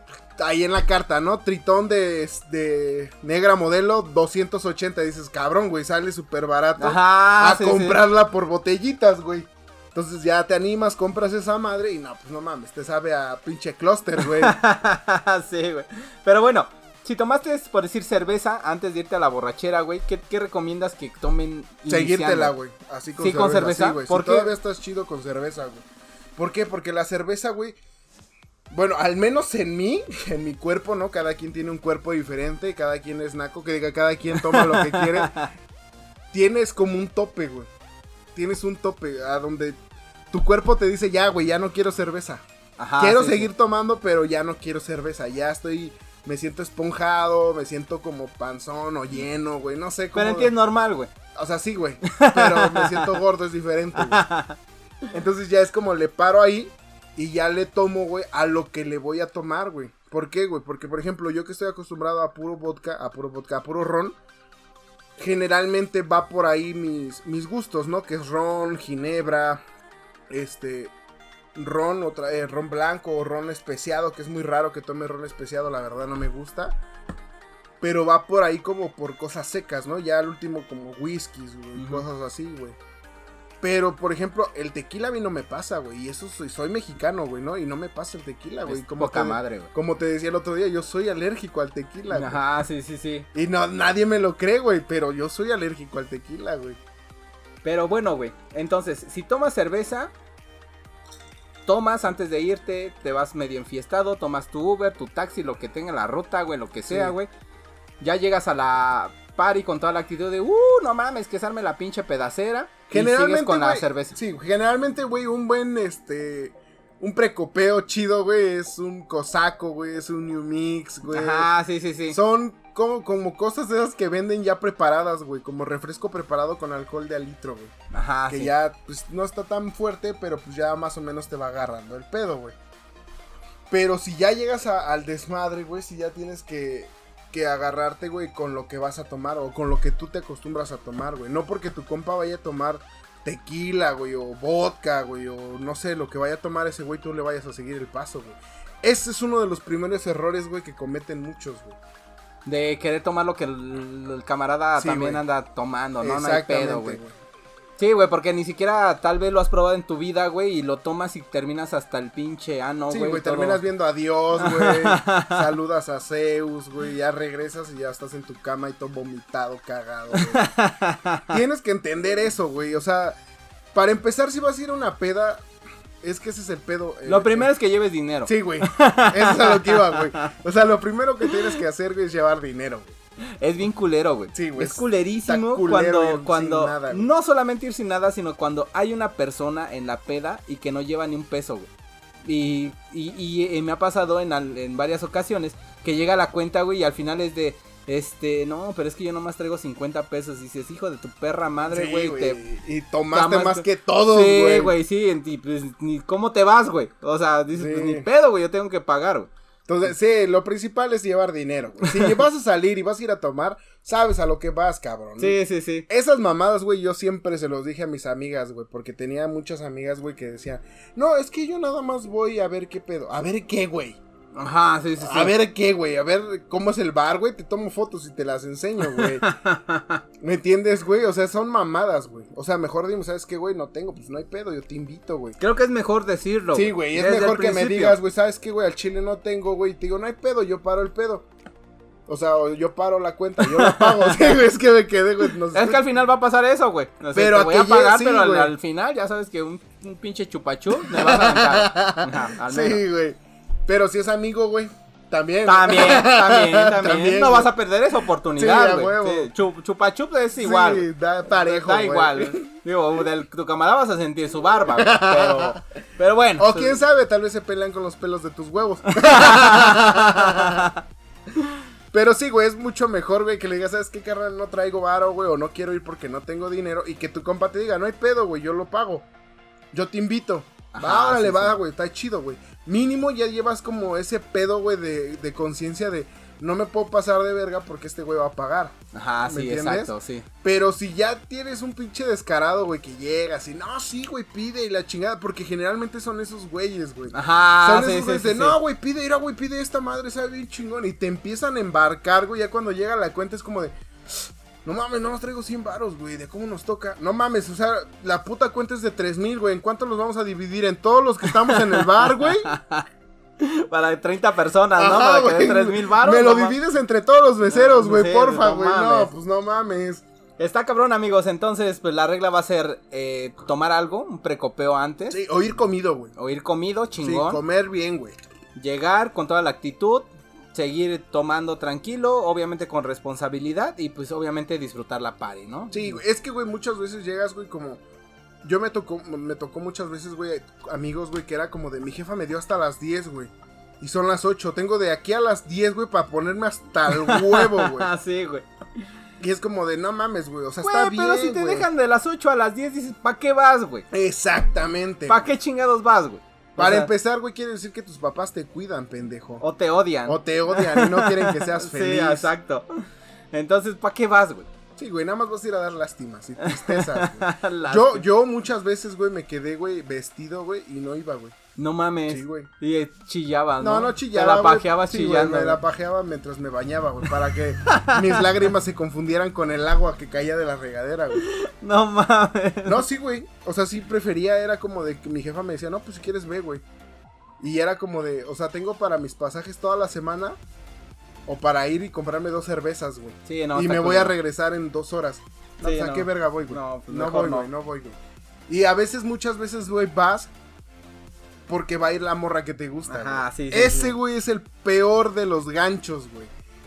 ahí en la carta, ¿no? Tritón de, de negra modelo, 280. Dices, cabrón, güey, sale súper barato Ajá, a sí, comprarla por botellitas, güey. Entonces ya te animas, compras esa madre y no, pues no mames, te sabe a pinche clúster, güey. sí, güey. Pero bueno, si tomaste, por decir, cerveza antes de irte a la borrachera, güey, ¿qué, qué recomiendas que tomen Seguírtela, güey. Así con Sí, cerveza. con cerveza, sí, güey. ¿por Si qué? todavía estás chido con cerveza, güey. ¿Por qué? Porque la cerveza, güey. Bueno, al menos en mí, en mi cuerpo, ¿no? Cada quien tiene un cuerpo diferente, cada quien es naco, que diga, cada quien toma lo que quiere. Tienes como un tope, güey. Tienes un tope a donde tu cuerpo te dice, ya, güey, ya no quiero cerveza. Ajá, quiero sí, seguir sí. tomando, pero ya no quiero cerveza. Ya estoy, me siento esponjado, me siento como panzón o lleno, güey. No sé cómo. Pero en ti es normal, güey. O sea, sí, güey. Pero me siento gordo, es diferente, güey. Entonces ya es como le paro ahí y ya le tomo, güey, a lo que le voy a tomar, güey. ¿Por qué, güey? Porque, por ejemplo, yo que estoy acostumbrado a puro vodka, a puro vodka, a puro ron, generalmente va por ahí mis, mis gustos, ¿no? Que es ron, ginebra, este, ron, otra, eh, ron blanco o ron especiado, que es muy raro que tome ron especiado, la verdad no me gusta. Pero va por ahí como por cosas secas, ¿no? Ya al último como whiskies, güey, Ujú. cosas así, güey. Pero, por ejemplo, el tequila a mí no me pasa, güey. Y eso soy, soy mexicano, güey, ¿no? Y no me pasa el tequila, güey. Es Como poca te, madre, güey. como te decía el otro día, yo soy alérgico al tequila, güey. Ajá, sí, sí, sí. Y no, nadie me lo cree, güey. Pero yo soy alérgico al tequila, güey. Pero bueno, güey. Entonces, si tomas cerveza, tomas antes de irte, te vas medio enfiestado, tomas tu Uber, tu taxi, lo que tenga en la ruta, güey, lo que sea, Sí. güey. Ya llegas a la party con toda la actitud de, uh, no mames, que se arme la pinche pedacera. Y Generalmente, sigues con la cerveza. Sí, generalmente, güey, un buen, este... Un precopeo chido, güey, es un cosaco, güey, es un new mix, güey. Ajá, sí, sí, sí. Son como, como cosas de esas que venden ya preparadas, güey. Como refresco preparado con alcohol de alitro, güey. Ajá, que sí. ya, pues, no está tan fuerte, pero pues ya más o menos te va agarrando el pedo, güey. Pero si ya llegas a- al desmadre, güey, si ya tienes que, que agarrarte, güey, con lo que vas a tomar o con lo que tú te acostumbras a tomar, güey. No porque tu compa vaya a tomar tequila, güey, o vodka, güey, o no sé, lo que vaya a tomar ese güey, tú le vayas a seguir el paso, güey. Ese es uno de los primeros errores, güey, que cometen muchos, güey. De querer tomar lo que el, el camarada Sí, también güey. anda tomando, ¿no? No hay pedo, güey. Sí, güey, porque ni siquiera tal vez lo has probado en tu vida, güey, y lo tomas y terminas hasta el pinche ano, Sí, güey. güey, todo. terminas viendo a Dios, güey. saludas a Zeus, güey. Ya regresas y ya estás en tu cama y todo vomitado, cagado, güey. Tienes que entender eso, güey. O sea, para empezar, si vas a ir a una peda, es que ese es el pedo. eh, Lo primero es que lleves dinero. Sí, güey. Eso es a lo que iba, güey. O sea, lo primero que tienes que hacer, güey, es llevar dinero, güey. Es bien culero, güey. Sí, güey, Es culerísimo culero cuando, cuando nada, no solamente ir sin nada, sino cuando hay una persona en la peda y que no lleva ni un peso, güey. Y, y, y, eh, me ha pasado en, al- en varias ocasiones que llega la cuenta, güey, y al final es de, este, no, pero es que yo nomás traigo 50 pesos. Y dices, hijo de tu perra madre, güey. güey. te- Y tomaste Tomas- más que todos, Sí, güey. güey, sí, ti, pues, ni cómo te vas, güey. O sea, dices, Sí. pues ni pedo, güey, yo tengo que pagar, güey. Entonces, sí, lo principal es llevar dinero, güey. Si vas a salir y vas a ir a tomar, sabes a lo que vas, cabrón. Sí, sí, sí. Esas mamadas, güey, yo siempre se los dije a mis amigas, güey, porque tenía muchas amigas, güey, que decían, no, es que yo nada más voy a ver qué pedo. A ver qué, güey. Ajá, sí, sí, sí. A ver qué, güey. A ver cómo es el bar, güey. Te tomo fotos y te las enseño, güey. ¿Me entiendes, güey? O sea, son mamadas, güey. O sea, mejor dime, ¿sabes qué, güey? No tengo, pues no hay pedo, yo te invito, güey. Creo que es mejor decirlo. Sí, güey, es mejor que me digas, güey, ¿sabes qué, güey? Al chile no tengo, güey. Te digo, no hay pedo, yo paro el pedo. O sea, yo paro la cuenta, yo la pago. sí, güey, es que me quedé, güey. no sé. Es que al final va a pasar eso, güey. Pero te a voy a pagar, sí, pero al, final ya sabes que un, un pinche chupachú me vas a al menos. Sí, güey. Pero si es amigo, güey, también. También, también, también. También, no güey. vas a perder esa Sí, oportunidad, güey. Sí, chup- chupachup es Sí, igual. da parejo, da güey. igual. Digo, del, tu camarada vas a sentir su barba, güey, pero, pero bueno. O quién sabe, tal vez se pelean con los pelos de tus huevos. Pero sí, güey, es mucho mejor, güey, que le digas, ¿sabes qué, carnal? No traigo varo, güey, o no quiero ir porque no tengo dinero. Y que tu compa te diga, no hay pedo, güey, yo lo pago. Yo te invito. Ajá, va, órale, sí, va, sí. güey, está chido, güey. Mínimo ya llevas como ese pedo, güey, de, de conciencia de no me puedo pasar de verga porque este güey va a pagar. Ajá, ¿Me sí, entiendes? exacto, sí. Pero si ya tienes un pinche descarado, güey, que llegas y no, sí, güey, pide y la chingada, porque generalmente son esos güeyes, güey. Ajá, Son sí, esos sí, güeyes sí, de, no, güey, pide, mira, güey, pide esta madre, sabe bien chingón. Y te empiezan a embarcar, güey, ya cuando llega la cuenta es como de, no mames, no nos traigo 100 varos, güey, de cómo nos toca. No mames, o sea, la puta cuenta es de 3 mil, güey, ¿en cuánto los vamos a dividir? ¿En todos los que estamos en el bar, güey? Para 30 personas, ¿no? Para que güey. den 3 mil baros. Me lo no divides entre todos los meseros, güey, Sí, porfa, no güey. No, pues no mames. Está cabrón, amigos. Entonces, pues la regla va a ser eh, tomar algo, un precopeo antes. Sí, o ir comido, güey. O ir comido, Sí, chingón. comer bien, güey. llegar con toda la actitud. Seguir tomando tranquilo, obviamente con responsabilidad. Y pues obviamente disfrutar la party, ¿no? Sí, es que, güey, muchas veces llegas, güey, como... Yo me tocó, me tocó muchas veces, güey, amigos, güey, que era como de mi jefa me dio hasta las 10, güey. Y son las 8. Tengo de aquí a las 10, güey, para ponerme hasta el huevo, güey. Sí, güey. Y es como de, no mames, güey. O sea, Güey, está bien, pero si te güey. dejan de las 8 a las 10, dices, ¿para qué vas, güey? Exactamente. ¿Para qué chingados vas, güey? O Para sea, empezar, güey, quiere decir que tus papás te cuidan, pendejo. O te odian. O te odian y no quieren que seas feliz. Sí, exacto. Entonces, ¿para qué vas, güey? Sí, güey, nada más vas a ir a dar lástimas y tristezas, güey. Yo, yo muchas veces, güey, me quedé, güey, vestido, güey, y no iba, güey. No mames. Sí, güey. Y eh, chillabas, ¿no? No, no chillaba. Te la güey, chillando. me la pajeaba mientras me bañaba, güey, para que mis lágrimas se confundieran con el agua que caía de la regadera, güey. No mames. No, sí, güey. O sea, sí prefería, era como de que mi jefa me decía, no, pues si quieres ve, güey. Y era como de, o sea, tengo para mis pasajes toda la semana o para ir y comprarme dos cervezas, güey. Sí, no. y me voy a regresar en dos horas. No, Sí, pues, ¿a no. qué verga voy, güey? No, pues no voy, no. güey, no voy, güey. Y a veces, muchas veces, güey, vas porque va a ir la morra que te gusta. Ajá, güey. sí, sí, Ese, sí. güey, es el peor de los ganchos, güey.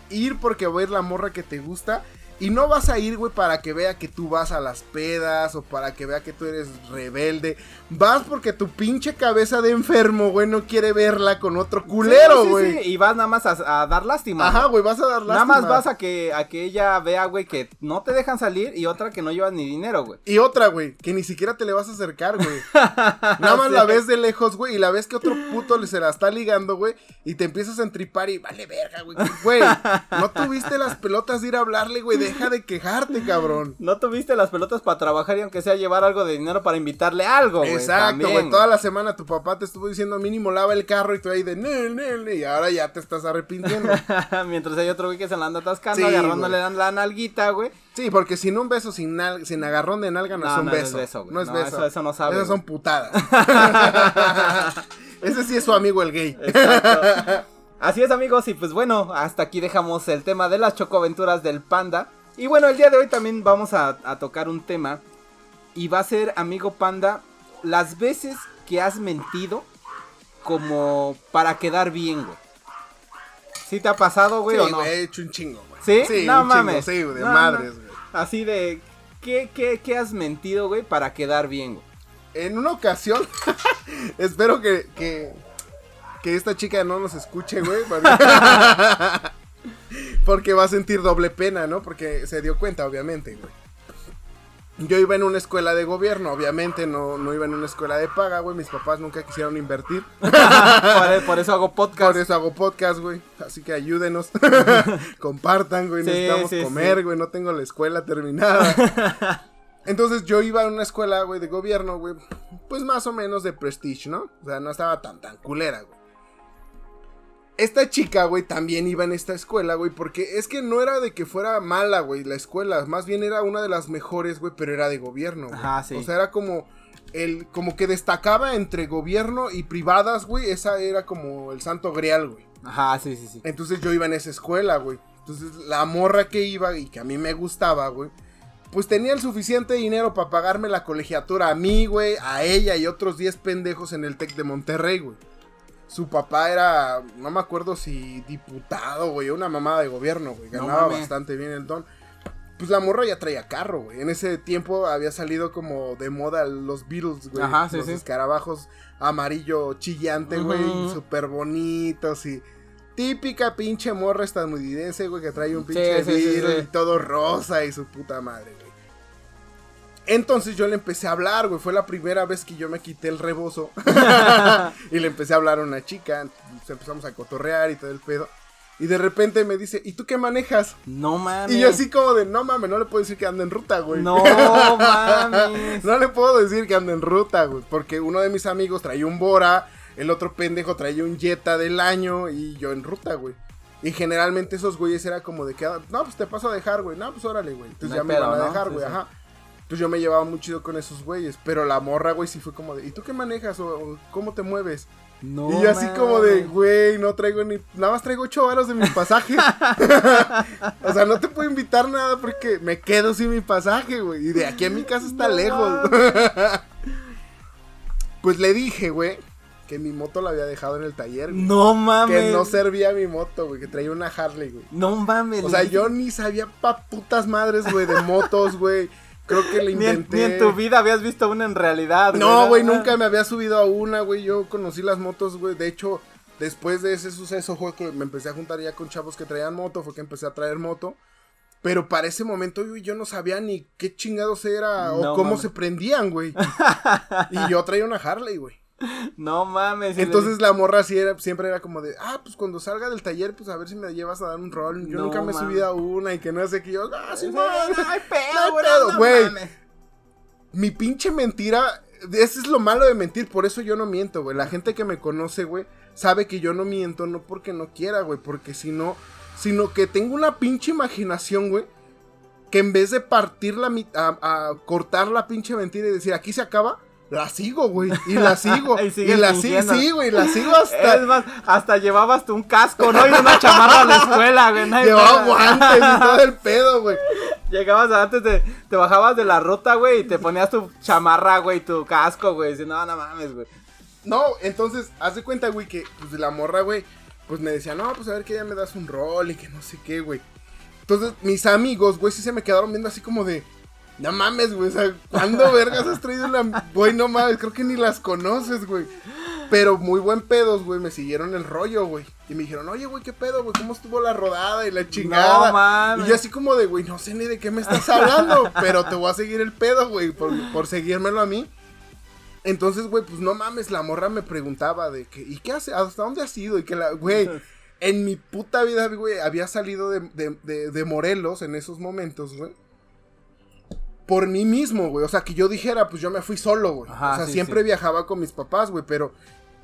Ir porque va a ir la morra que te gusta. Y no vas a ir, güey, para que vea que tú vas a las pedas o para que vea que tú eres rebelde. Vas porque tu pinche cabeza de enfermo, güey, no quiere verla con otro culero, Sí, sí, güey. sí, Y vas nada más a, a dar lástima. Ajá, güey. vas a dar Nada lástima. más vas a que, a que ella vea, güey, que no te dejan salir y otra que no llevas ni dinero, güey. Y otra, güey, que ni siquiera te le vas a acercar, güey. Nada más la ves de lejos, güey, y la ves que otro puto le se la está ligando, güey, y te empiezas a entripar y vale verga, güey. Güey, no tuviste las pelotas de ir a hablarle, güey, de, deja de quejarte, cabrón. No tuviste las pelotas para trabajar y aunque sea llevar algo de dinero para invitarle algo, güey. Exacto, güey. Toda la semana tu papá te estuvo diciendo mínimo lava el carro y tú ahí de nel, nel, y ahora ya te estás arrepintiendo. Mientras hay otro güey que se la anda atascando, sí, agarrándole la nalguita, güey. Sí, porque sin un beso sin, sin agarrón de nalga no, es un beso. no es beso. Eso, eso no sabe. Esas son putadas. Ese sí es su amigo el gay. Exacto. Así es amigos y pues bueno, hasta aquí dejamos el tema de las chocoaventuras del panda. Y bueno, el día de hoy también vamos a, tocar un tema y va a ser, amigo panda, las veces que has mentido como para quedar bien, güey. ¿Sí te ha pasado, güey, sí, o no? Güey, he hecho un chingo, güey. ¿Sí? Sí, no un mames. Chingo, sí, de madres, güey. Así de, ¿qué, qué, ¿qué has mentido, güey, para quedar bien, güey? En una ocasión, espero que, que, que esta chica no nos escuche, güey. Porque... va a sentir doble pena, ¿no? Porque se dio cuenta, obviamente, güey. Yo iba en una escuela de gobierno, obviamente no, no iba en una escuela de paga, güey. Mis papás nunca quisieron invertir. por, eso hago podcast. Por eso hago podcast, güey. Así que ayúdenos. Compartan, güey. Necesitamos comer, güey. No tengo la escuela terminada. Entonces yo iba a una escuela, güey, de gobierno, güey. Pues más o menos de prestige, ¿no? O sea, no estaba tan, tan culera, güey. Esta chica, güey, también iba en esta escuela, güey, porque es que no era de que fuera mala, güey, la escuela, más bien era una de las mejores, güey, pero era de gobierno, güey. Ajá, sí. O sea, era como el como que destacaba entre gobierno y privadas, güey, esa era como el santo grial, güey. Ajá, sí, sí, sí. Entonces yo iba en esa escuela, güey. Entonces la morra que iba y que a mí me gustaba, güey, pues tenía el suficiente dinero para pagarme la colegiatura a mí, güey, a ella y otros 10 pendejos en el TEC de Monterrey, güey. Su papá era, no me acuerdo si diputado, güey, una mamada de gobierno, güey. Ganaba bastante bien el don. Pues la morra ya traía carro, güey. En ese tiempo había salido como de moda los Beatles, güey. Ajá, sí, los sí. escarabajos amarillo chillante, güey. Súper bonitos y... Típica pinche morra estadounidense, güey, que trae un pinche sí, y todo rosa y su puta madre, güey. Entonces yo le empecé a hablar, güey. Fue la primera vez que yo me quité el rebozo. y le empecé a hablar a una chica. empezamos a cotorrear y todo el pedo. Y de repente me dice, ¿y tú qué manejas? No mames. Y yo así como de, no mames, no le puedo decir que ando en ruta, güey. No mames. no le puedo decir que ando en ruta, güey. Porque uno de mis amigos traía un Bora, el otro pendejo traía un Jetta del año y yo en ruta, güey. Y generalmente esos güeyes era como de que, ah, no, pues te paso a dejar, güey. No, pues órale, güey. Entonces ya me van a dejar, güey, ajá. Entonces yo me llevaba muy chido con esos güeyes. Pero la morra, güey, sí fue como de, ¿y tú qué manejas? ¿O, cómo te mueves? No. Y yo así como de, güey, no traigo ni. Nada más traigo ocho varos de mi pasaje. o sea, no te puedo invitar nada porque me quedo sin mi pasaje, güey. Y de aquí a mi casa está lejos. pues le dije, güey, que mi moto la había dejado en el taller. No mames. Que no servía mi moto, güey, que traía una Harley, güey. No mames. O sea, yo ni sabía pa putas madres, güey, de motos, güey. Creo que le inventé. Ni en, tu vida habías visto una en realidad, No, güey, nunca me había subido a una, güey. Yo conocí las motos, güey. De hecho, después de ese suceso fue que me empecé a juntar ya con chavos que traían moto. Fue que empecé a traer moto. Pero para ese momento güey, yo no sabía ni qué chingados era o cómo se prendían, güey. y yo traía una Harley, güey. No mames. Entonces la morra siempre era como de, ah, pues cuando salga del taller, pues a ver si me llevas a dar un rol. Yo nunca me he subido a una y que no sé qué. Yo, ah, sí, no, no hay pedo, güey. Mi pinche mentira, ese es lo malo de mentir, por eso yo no miento, güey. La gente que me conoce, güey, sabe que yo no miento, no porque no quiera, güey, porque si no, sino que tengo una pinche imaginación, güey, que en vez de partir la, a, a cortar la pinche mentira y decir, aquí se acaba, la sigo, güey. Y la sigo. y, y la sigo, sí, güey. La sigo hasta. Es más, hasta llevabas tú un casco, ¿no? Y una chamarra a la escuela, güey. Llevaba guantes y todo el pedo, güey. Llegabas antes de. Te bajabas de la ruta, güey, y te ponías tu chamarra, güey, tu casco, güey. Dice, no, no mames, güey. No, entonces, haz de cuenta, güey, que pues la morra, güey, pues me decía, no, pues a ver que ya me das un rol y que no sé qué, güey. Entonces, mis amigos, güey, sí se me quedaron viendo así como de. No mames, güey. O sea, ¿cuándo vergas has traído una. Güey, no mames, creo que ni las conoces, güey. Pero muy buen pedos, güey. Me siguieron el rollo, güey. Y me dijeron, oye, güey, ¿qué pedo, güey? ¿Cómo estuvo la rodada y la chingada? No, mames. Y yo así como de, güey, no sé ni de qué me estás hablando. pero te voy a seguir el pedo, güey, por, por seguírmelo a mí. Entonces, güey, pues no mames, la morra me preguntaba de que, ¿y qué hace? ¿Hasta dónde has ido? Y que la, güey. En mi puta vida, güey, había salido de, de- de- de Morelos en esos momentos, güey. Por mí mismo, güey. O sea, que yo dijera, pues yo me fui solo, güey. Ajá, o sea, sí, siempre sí. viajaba con mis papás, güey, pero...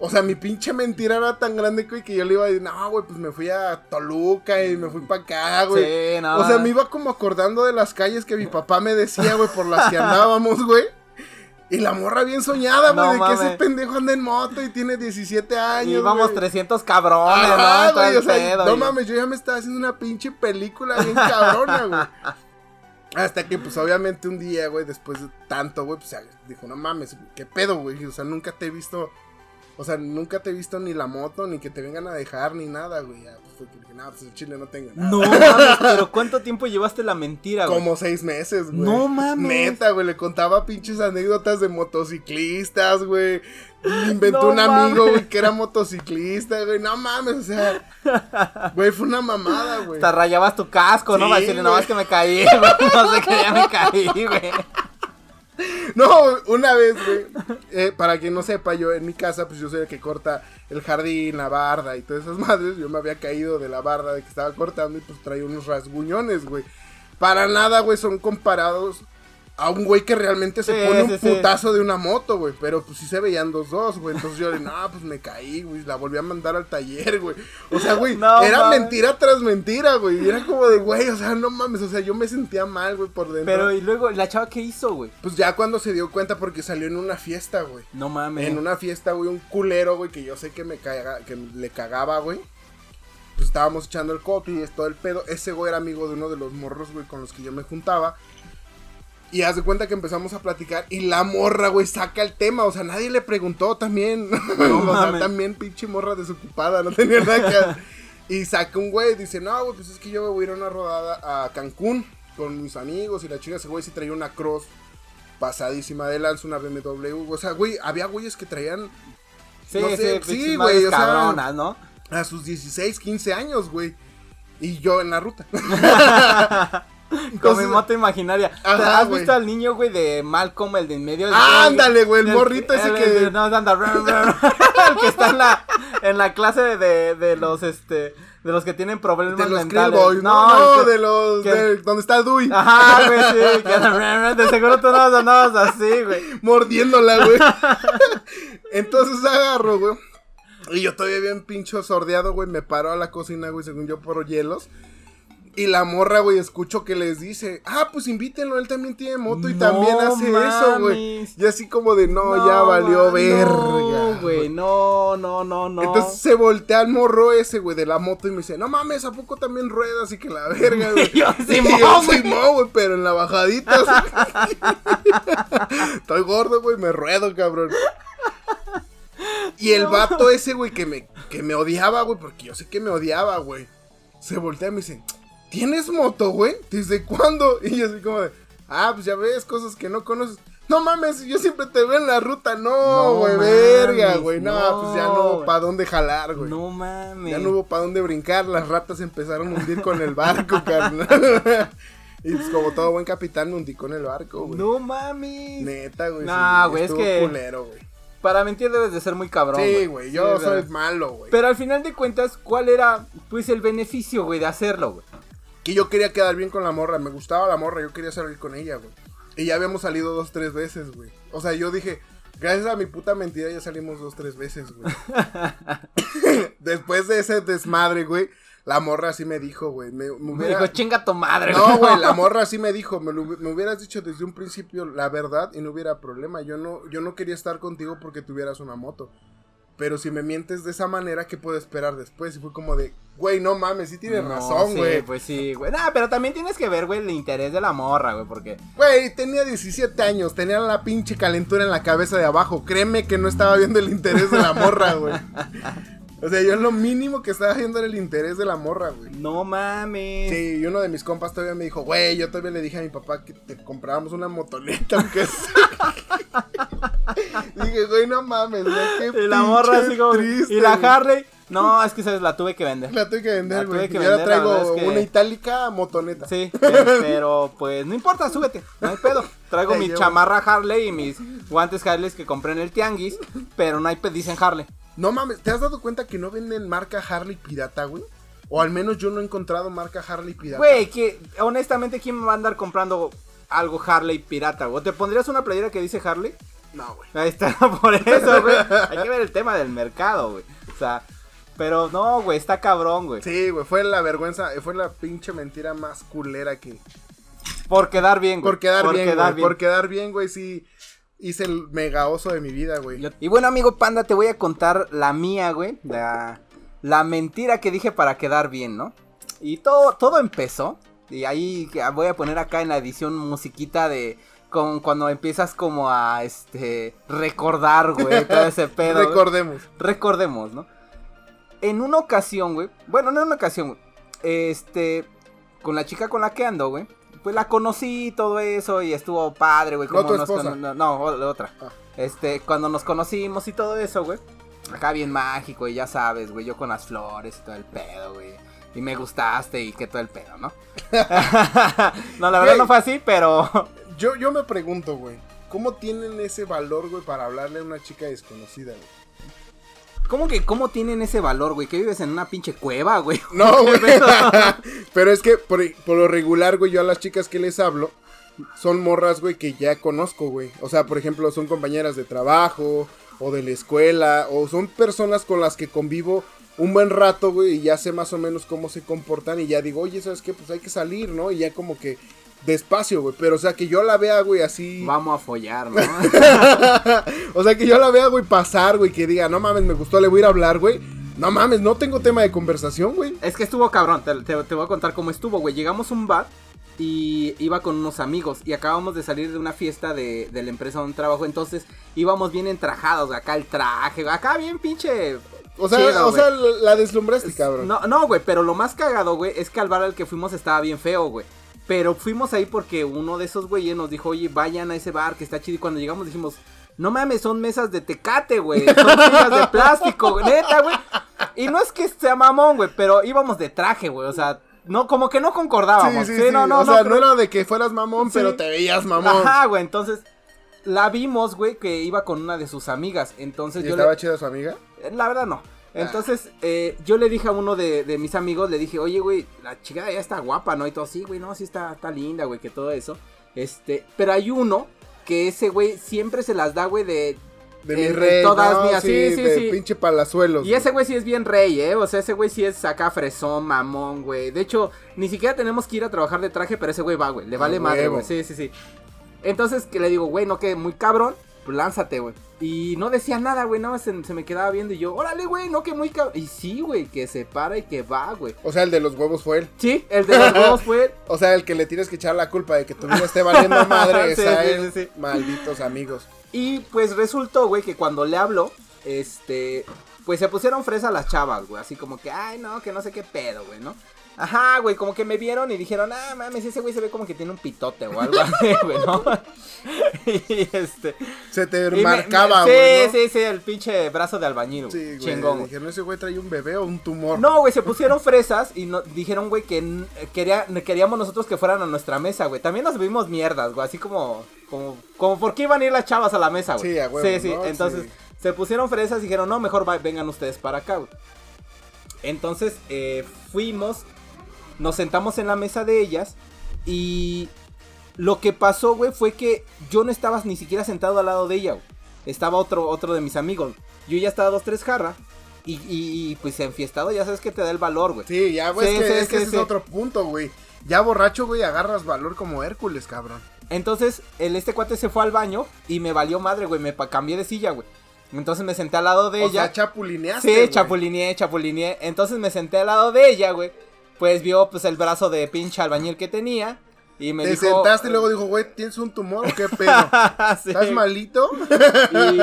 O sea, mi pinche mentira era tan grande, güey, que yo le iba a decir, no, güey, pues me fui a Toluca y me fui para acá, güey. Sí, no. O sea, me iba como acordando de las calles que mi papá me decía, güey, por las que andábamos, güey. Y la morra bien soñada, güey, No de que ese pendejo anda en moto y tiene 17 años. Y vamos güey. 300 cabrones, Ajá, o sea, pedo, no mames, yo ya me estaba haciendo una pinche película bien cabrona, güey. Hasta que, pues, obviamente un día, güey, después de tanto, güey, pues, dijo, no mames, qué pedo, güey. O sea, nunca te he visto, o sea, nunca te he visto ni la moto, ni que te vengan a dejar, ni nada, güey. Ya, pues, fue que dije, no, pues, el chile no tengo nada. No mames, pero ¿cuánto tiempo llevaste la mentira, güey? Como seis meses, güey. No mames. Neta, güey, le contaba pinches anécdotas de motociclistas, güey. Inventó No un amigo, mames. güey, que era motociclista, güey. No mames, o sea. Güey, fue una mamada, güey. Hasta rayabas tu casco, ¿no? Para decirle, no, es que me caí, güey. No sé que ya me caí, güey. No, una vez, güey. eh, para quien no sepa, yo en mi casa, pues yo soy el que corta el jardín, la barda y todas esas madres. Yo me había caído de la barda de que estaba cortando y pues traía unos rasguñones, güey. Para nada, güey, son comparados a un güey que realmente se Sí, pone sí, un sí. putazo de una moto, güey. Pero pues sí se veían dos, dos, güey. Entonces yo le no, pues me caí, güey. La volví a mandar al taller, güey. O sea, güey, No era mames. mentira tras mentira, güey. Y era como de, güey, o sea, no mames. O sea, yo me sentía mal, güey, por dentro. Pero, y luego, ¿la chava qué hizo, güey? Pues ya cuando se dio cuenta porque salió en una fiesta, güey. No mames. En una fiesta, güey, un culero, güey, que yo sé que me caga, que le cagaba, güey. Pues estábamos echando el copi y todo el pedo. Ese güey era amigo de uno de los morros, güey, con los que yo me juntaba. Y haz de cuenta que empezamos a platicar y la morra, güey, saca el tema. O sea, nadie le preguntó también. o sea, mames. también pinche morra desocupada, no tenía nada que. Y saca un güey, dice, no, güey, pues es que yo me voy a ir a una rodada a Cancún con mis amigos y la chica, ese güey sí traía una cross pasadísima de lanza, una BMW. O sea, güey, había güeyes que traían Sí, no sé, sí, güey, o sea, cabronas, ¿no? a sus 16, 15 años, güey. Y yo en la ruta. Con mi moto imaginaria. Ajá, ¿Has güey. visto al niño, güey, de Malcolm, el de en medio? El- Ándale, güey, el morrito ese el- que- el- No, anda. el que está en la, en la clase de, de los, este, de los que tienen problemas De los mentales. Boys, no, no, el que- de los. que- de- donde está Dewey. Ajá, güey, sí. que de seguro tú no andabas así, güey. Mordiéndola, güey. Entonces agarro, güey. Y yo todavía bien pincho sordeado, güey. Me paro a la cocina, güey, según yo, por hielos. Y la morra, güey, escucho que les dice, ah, pues invítenlo, él también tiene moto y No también hace eso, güey. Y así como de, no, ya valió verga. No, güey, no, no, no, no. Entonces se voltea al morro ese, güey, de la moto y me dice, no mames, ¿a poco también ruedas? Y que la verga, güey. Yo. "Simón, güey, pero en la bajadita. Estoy gordo, güey, me ruedo, cabrón. Y el vato ese, güey, que me, que me odiaba, güey, porque yo sé que me odiaba, güey. Se voltea y me dice, ¿tienes moto, güey? ¿Desde cuándo? Y yo así como de, ah, pues ya ves, cosas que no conoces. No mames, yo siempre te veo en la ruta. No, No güey, mames, verga, güey. No, no, pues ya no hubo para dónde jalar, güey. No mames. Ya no hubo para dónde brincar, las ratas empezaron a hundir con el barco, carnal. y pues como todo buen capitán me hundí con el barco, güey. No mames. Neta, güey. Sí, güey, es que- culero, güey. Para mentir debes de ser muy cabrón. Sí, güey, yo Sí, soy malo, güey. Pero al final de cuentas, ¿cuál era, pues, el beneficio, güey, de hacerlo, güey? Que yo quería quedar bien con la morra, me gustaba la morra, yo quería salir con ella, güey. Y ya habíamos salido dos, tres veces, güey. O sea, yo dije, gracias a mi puta mentira ya salimos dos, tres veces, güey. Después de ese desmadre, güey, la morra así me dijo, güey. Me, me Me hubiera- dijo, chinga tu madre. No, güey, la morra sí me dijo, me, lo me hubieras dicho desde un principio la verdad y no hubiera problema. Yo no, yo no quería estar contigo porque tuvieras una moto. Pero si me mientes de esa manera, ¿qué puedo esperar después? Y fue como de, güey, no mames, sí tienes No, razón, sí, güey. pues sí, güey. Nah, pero también tienes que ver, güey, el interés de la morra, güey, porque... Güey, tenía 17 años, tenía la pinche calentura en la cabeza de abajo. Créeme que no estaba viendo el interés de la morra, güey. O sea, yo lo mínimo que estaba viendo era el interés de la morra, güey. No mames. Sí, y uno de mis compas todavía me dijo, güey, yo todavía le dije a mi papá que te comprábamos una motoneta, aunque sea. Dije, güey, no mames, güey, qué Y la morra así como... triste, y la. Harley... No, es que, ¿sabes? La tuve que vender. La tuve que vender, güey. que Y ahora traigo verdad es que- una itálica motoneta. Sí, pero, pues no importa, súbete, no hay pedo. Traigo mi llevo. chamarra Harley y mis guantes Harley que compré en el tianguis, pero no hay pe- dicen Harley. No mames, ¿te has dado cuenta que no venden marca Harley pirata, güey? O al menos yo no he encontrado marca Harley pirata. Güey, que honestamente, ¿quién me va a andar comprando algo Harley pirata, güey? ¿Te pondrías una playera que dice Harley? No, güey. Ahí está, por eso, güey. Hay que ver el tema del mercado, güey. O sea, pero no, güey, está cabrón, güey. Sí, güey, fue la vergüenza, fue la pinche mentira más culera que... Por quedar bien, güey. Por quedar bien, güey. Por quedar bien, güey, sí. Hice el mega oso de mi vida, güey. Y bueno, amigo Panda, te voy a contar la mía, güey. La, la mentira que dije para quedar bien, ¿no? Y todo, todo empezó. Y ahí voy a poner acá en la edición musiquita de con cuando empiezas como a este recordar, güey, todo ese pedo. Recordemos. Recordemos, ¿no? En una ocasión, güey. Bueno, no en una ocasión, güey. Este. Con la chica con la que ando, güey. Pues la conocí y todo eso. Y estuvo padre, güey. ¿No tu esposa? No, no, otra. Ah. Este, cuando nos conocimos y todo eso, güey. Acá bien mágico, y ya sabes, güey. Yo con las flores y todo el pedo, güey. Y me gustaste y que todo el pedo, ¿no? no, la verdad no fue así, pero. Yo, yo me pregunto, güey. ¿Cómo tienen ese valor, güey, para hablarle a una chica desconocida, güey? ¿Cómo que cómo tienen ese valor, güey? Que vives en una pinche cueva, güey. No, güey. Pero es que por, lo regular, güey, yo a las chicas que les hablo son morras, güey, que ya conozco, güey. O sea, por ejemplo, son compañeras de trabajo o de la escuela o son personas con las que convivo un buen rato, güey, y ya sé más o menos cómo se comportan y ya digo, oye, ¿sabes qué? Pues hay que salir, ¿no? Y ya como que despacio, güey. Pero, o sea, que yo la vea, güey, así. Vamos a follar, ¿no? o sea, que yo la vea, güey, pasar, güey, que diga, no mames, me gustó, le voy a ir a hablar, güey. No mames, no tengo tema de conversación, güey. Es que estuvo cabrón, te, voy a contar cómo estuvo, güey. Llegamos a un bar y iba con unos amigos y acabamos de salir de una fiesta de, la empresa donde trabajo. Entonces íbamos bien entrajados, acá el traje, acá bien pinche. O sea, o sea la deslumbraste, cabrón. No, no, güey, pero lo más cagado, güey, es que al bar al que fuimos estaba bien feo, güey. Pero fuimos ahí porque uno de esos güeyes nos dijo, oye, vayan a ese bar que está chido. Y cuando llegamos dijimos, no mames, son mesas de tecate, güey. Son sillas de plástico, neta, güey. Y no es que sea mamón, güey, pero íbamos de traje, güey. O sea, no, como que no concordábamos. Sí, sí, sí, no, no, o sea, no era de que fueras mamón, pero te veías mamón. Ajá, güey, entonces la vimos, güey, que iba con una de sus amigas. Entonces ¿Y yo estaba chida su amiga? La verdad no. Ah. Entonces, eh, yo le dije a uno de, mis amigos, le dije, oye, güey, la chica ya está guapa, ¿no? Y todo, sí, güey, no, sí está, está linda, güey, que todo eso. Este, pero hay uno que ese güey siempre se las da, güey, de... De mi rey, todas mías, sí, sí, sí, pinche palazuelos. Y ese güey sí es bien rey, ¿eh? O sea, ese güey sí es acá fresón, mamón, güey. De hecho, ni siquiera tenemos que ir a trabajar de traje, pero ese güey va, güey. Le vale madre, güey. Sí, sí, sí. Entonces, que le digo, güey, no que muy cabrón, pues lánzate, güey. Y no decía nada, güey, nada más se, me quedaba viendo y yo, órale, güey, no que muy cabrón. Y sí, güey, que se para y que va, güey. O sea, el de los huevos fue él. Sí, el de los huevos fue él. o sea, el que le tienes que echar la culpa de que tu vida esté valiendo madre es a él. Malditos amigos. Y pues resultó, güey, que cuando le habló, este, pues se pusieron fresa las chavas, güey. Así como que, ay, no, que no sé qué pedo, güey, ¿no? Ajá, güey, como que me vieron y dijeron, ah, mames, ese güey se ve como que tiene un pitote o algo así, güey, ¿no? y este. Se te marcaba, güey. Sí, sí, sí, el pinche brazo de albañil, sí, güey. Chingón. Dijeron, ese güey trae un bebé o un tumor. No, güey, se pusieron fresas y no, dijeron, güey, que quería, queríamos nosotros que fueran a nuestra mesa, güey. También nos vimos mierdas, güey, así como, como, como, ¿por qué iban a ir las chavas a la mesa, güey? Sí, güey. Sí, sí, entonces se pusieron fresas y dijeron, no, mejor vengan ustedes para acá, güey. Entonces, eh, fuimos nos sentamos en la mesa de ellas y lo que pasó, güey, fue que yo no estaba ni siquiera sentado al lado de ella, güey. Estaba otro, otro de mis amigos. Yo ya estaba dos, tres jarras. Y, y, pues enfiestado ya sabes que te da el valor, güey. Sí, ya, güey, es que, ese es otro punto, güey. Ya borracho, güey, agarras valor como Hércules, cabrón. Entonces, el, este cuate se fue al baño y me valió madre, güey. Me cambié de silla, güey. Entonces me senté al lado de ella. Sea, chapulineaste. Sí, chapulineé, chapulineé. Entonces me senté al lado de ella, güey pues vio pues el brazo de pinche albañil que tenía. Y me Te dijo. sentaste y luego dijo, güey, ¿tienes un tumor o qué pedo? ¿Estás malito? y...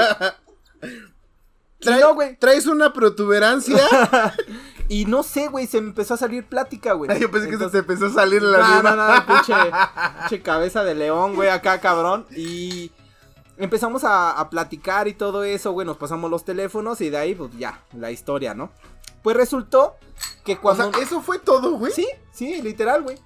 no, güey. ¿Traes una protuberancia? y no sé, güey, se me empezó a salir plática, güey. yo pensé que se te empezó a salir la no, No, no, pinche, pinche cabeza de león, güey, acá, cabrón. Y empezamos a, a, platicar y todo eso, güey, nos pasamos los teléfonos y de ahí, pues ya, la historia, ¿no? Pues resultó que cuando... O sea, eso fue todo, güey. Sí, sí, literal, güey.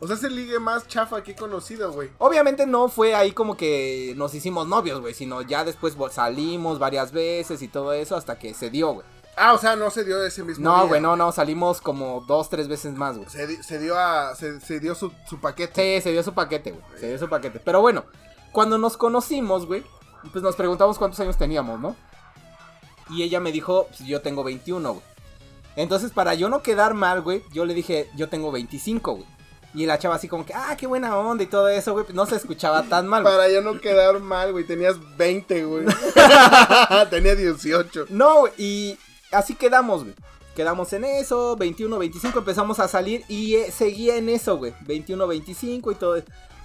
O sea, es el ligue más chafa que he conocido, güey. Obviamente no fue ahí como que nos hicimos novios, güey, sino ya después salimos varias veces y todo eso hasta que se dio, güey. Ah, o sea, no se dio ese mismo No, día. güey, no, no, salimos como dos, tres veces más, güey. Se, se dio a. Se, se dio su, su paquete. Sí, se dio su paquete, güey. Se dio su paquete. Pero bueno, cuando nos conocimos, güey, pues nos preguntamos cuántos años teníamos, ¿no? Y ella me dijo, pues yo tengo 21, güey. Entonces, para yo no quedar mal, güey, yo le dije, yo tengo 25, güey. Y la chava así como que, ah, qué buena onda y todo eso, güey. no se escuchaba tan mal, güey. Para ya no quedar mal, güey. Tenías 20, güey. Tenía 18. No, güey, y así quedamos, güey. Quedamos en eso, 21, 25, empezamos a salir y eh, seguía en eso, güey. 21, 25 y todo.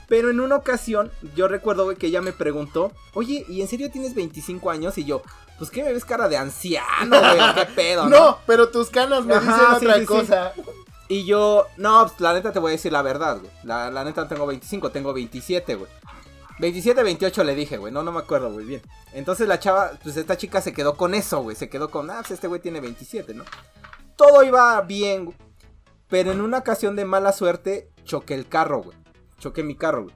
Pero en una ocasión, yo recuerdo, güey, que ella me preguntó, oye, ¿y en serio tienes 25 años? Y yo, pues, ¿qué me ves cara de anciano, güey? ¿Qué pedo? No, pero tus canas me Ajá, dicen sí, otra sí, sí. cosa. Y yo, no, pues, la neta te voy a decir la verdad, güey. La, la neta no tengo 25, tengo 27, güey. 27, 28 le dije, güey. No, no me acuerdo, güey, bien. Entonces la chava, pues esta chica se quedó con eso, güey. Se quedó con, ah, pues este güey tiene 27, ¿no? Todo iba bien, güey. Pero en una ocasión de mala suerte, choqué el carro, güey. Choqué mi carro, güey.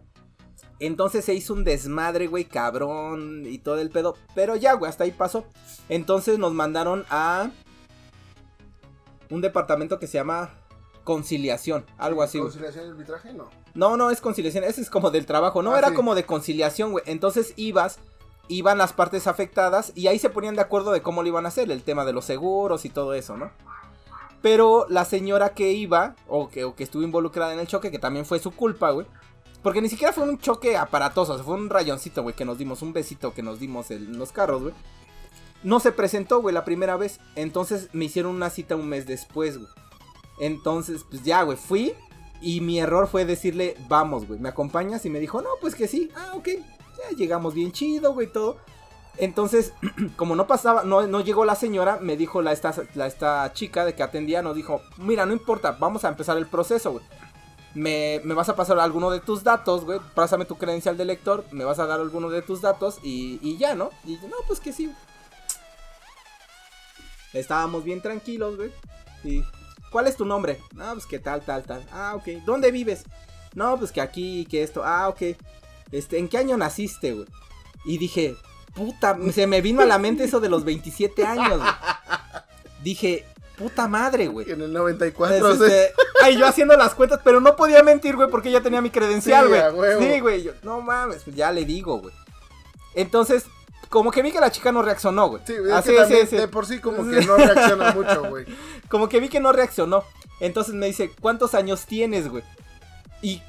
Entonces se hizo un desmadre, güey, cabrón y todo el pedo. Pero ya, güey, hasta ahí pasó. Entonces nos mandaron a un departamento que se llama conciliación, algo así. ¿Conciliación y arbitraje? No. No, no es conciliación, ese es como del trabajo, no Ah, era sí. como de conciliación, güey. Entonces ibas, iban las partes afectadas y ahí se ponían de acuerdo de cómo lo iban a hacer, el tema de los seguros y todo eso, ¿no? Pero la señora que iba, o que, o que estuvo involucrada en el choque, que también fue su culpa, güey. Porque ni siquiera fue un choque aparatoso, fue un rayoncito, güey, que nos dimos, un besito que nos dimos en los carros, güey. No se presentó, güey, la primera vez. Entonces me hicieron una cita un mes después, güey. Entonces, pues ya, güey, fui. Y mi error fue decirle, vamos, güey, ¿me acompañas? Y me dijo, no, pues que sí. Ah, ok. Ya llegamos bien chido, güey, todo. Entonces, como no pasaba, no, no llegó la señora, me dijo la esta, la esta chica de que atendía, nos dijo, mira, no importa, vamos a empezar el proceso, güey. Me, me vas a pasar alguno de tus datos, güey. Pásame tu credencial de lector, me vas a dar alguno de tus datos y, y ya, ¿no? Y no, pues que sí. Estábamos bien tranquilos, güey. Y, ¿cuál es tu nombre? No, pues que tal, tal, tal. Ah, ok. ¿Dónde vives? No, pues que aquí, que esto. Ah, ok. Este, ¿en qué año naciste, güey? Y dije, puta, se me vino a la mente eso de los 27 años, güey. Dije, puta madre, güey. En el 94, Este, sí. Ay, yo haciendo las cuentas, pero no podía mentir, güey, porque ya tenía mi credencial, Sí, güey. Sí, güey. yo, no mames, pues ya le digo, güey. Entonces, como que vi que la chica no reaccionó, güey. Sí, es Así, que también sí. de por sí como que no reacciona mucho, güey. Como que vi que no reaccionó. Entonces me dice, ¿cuántos años tienes, güey? Y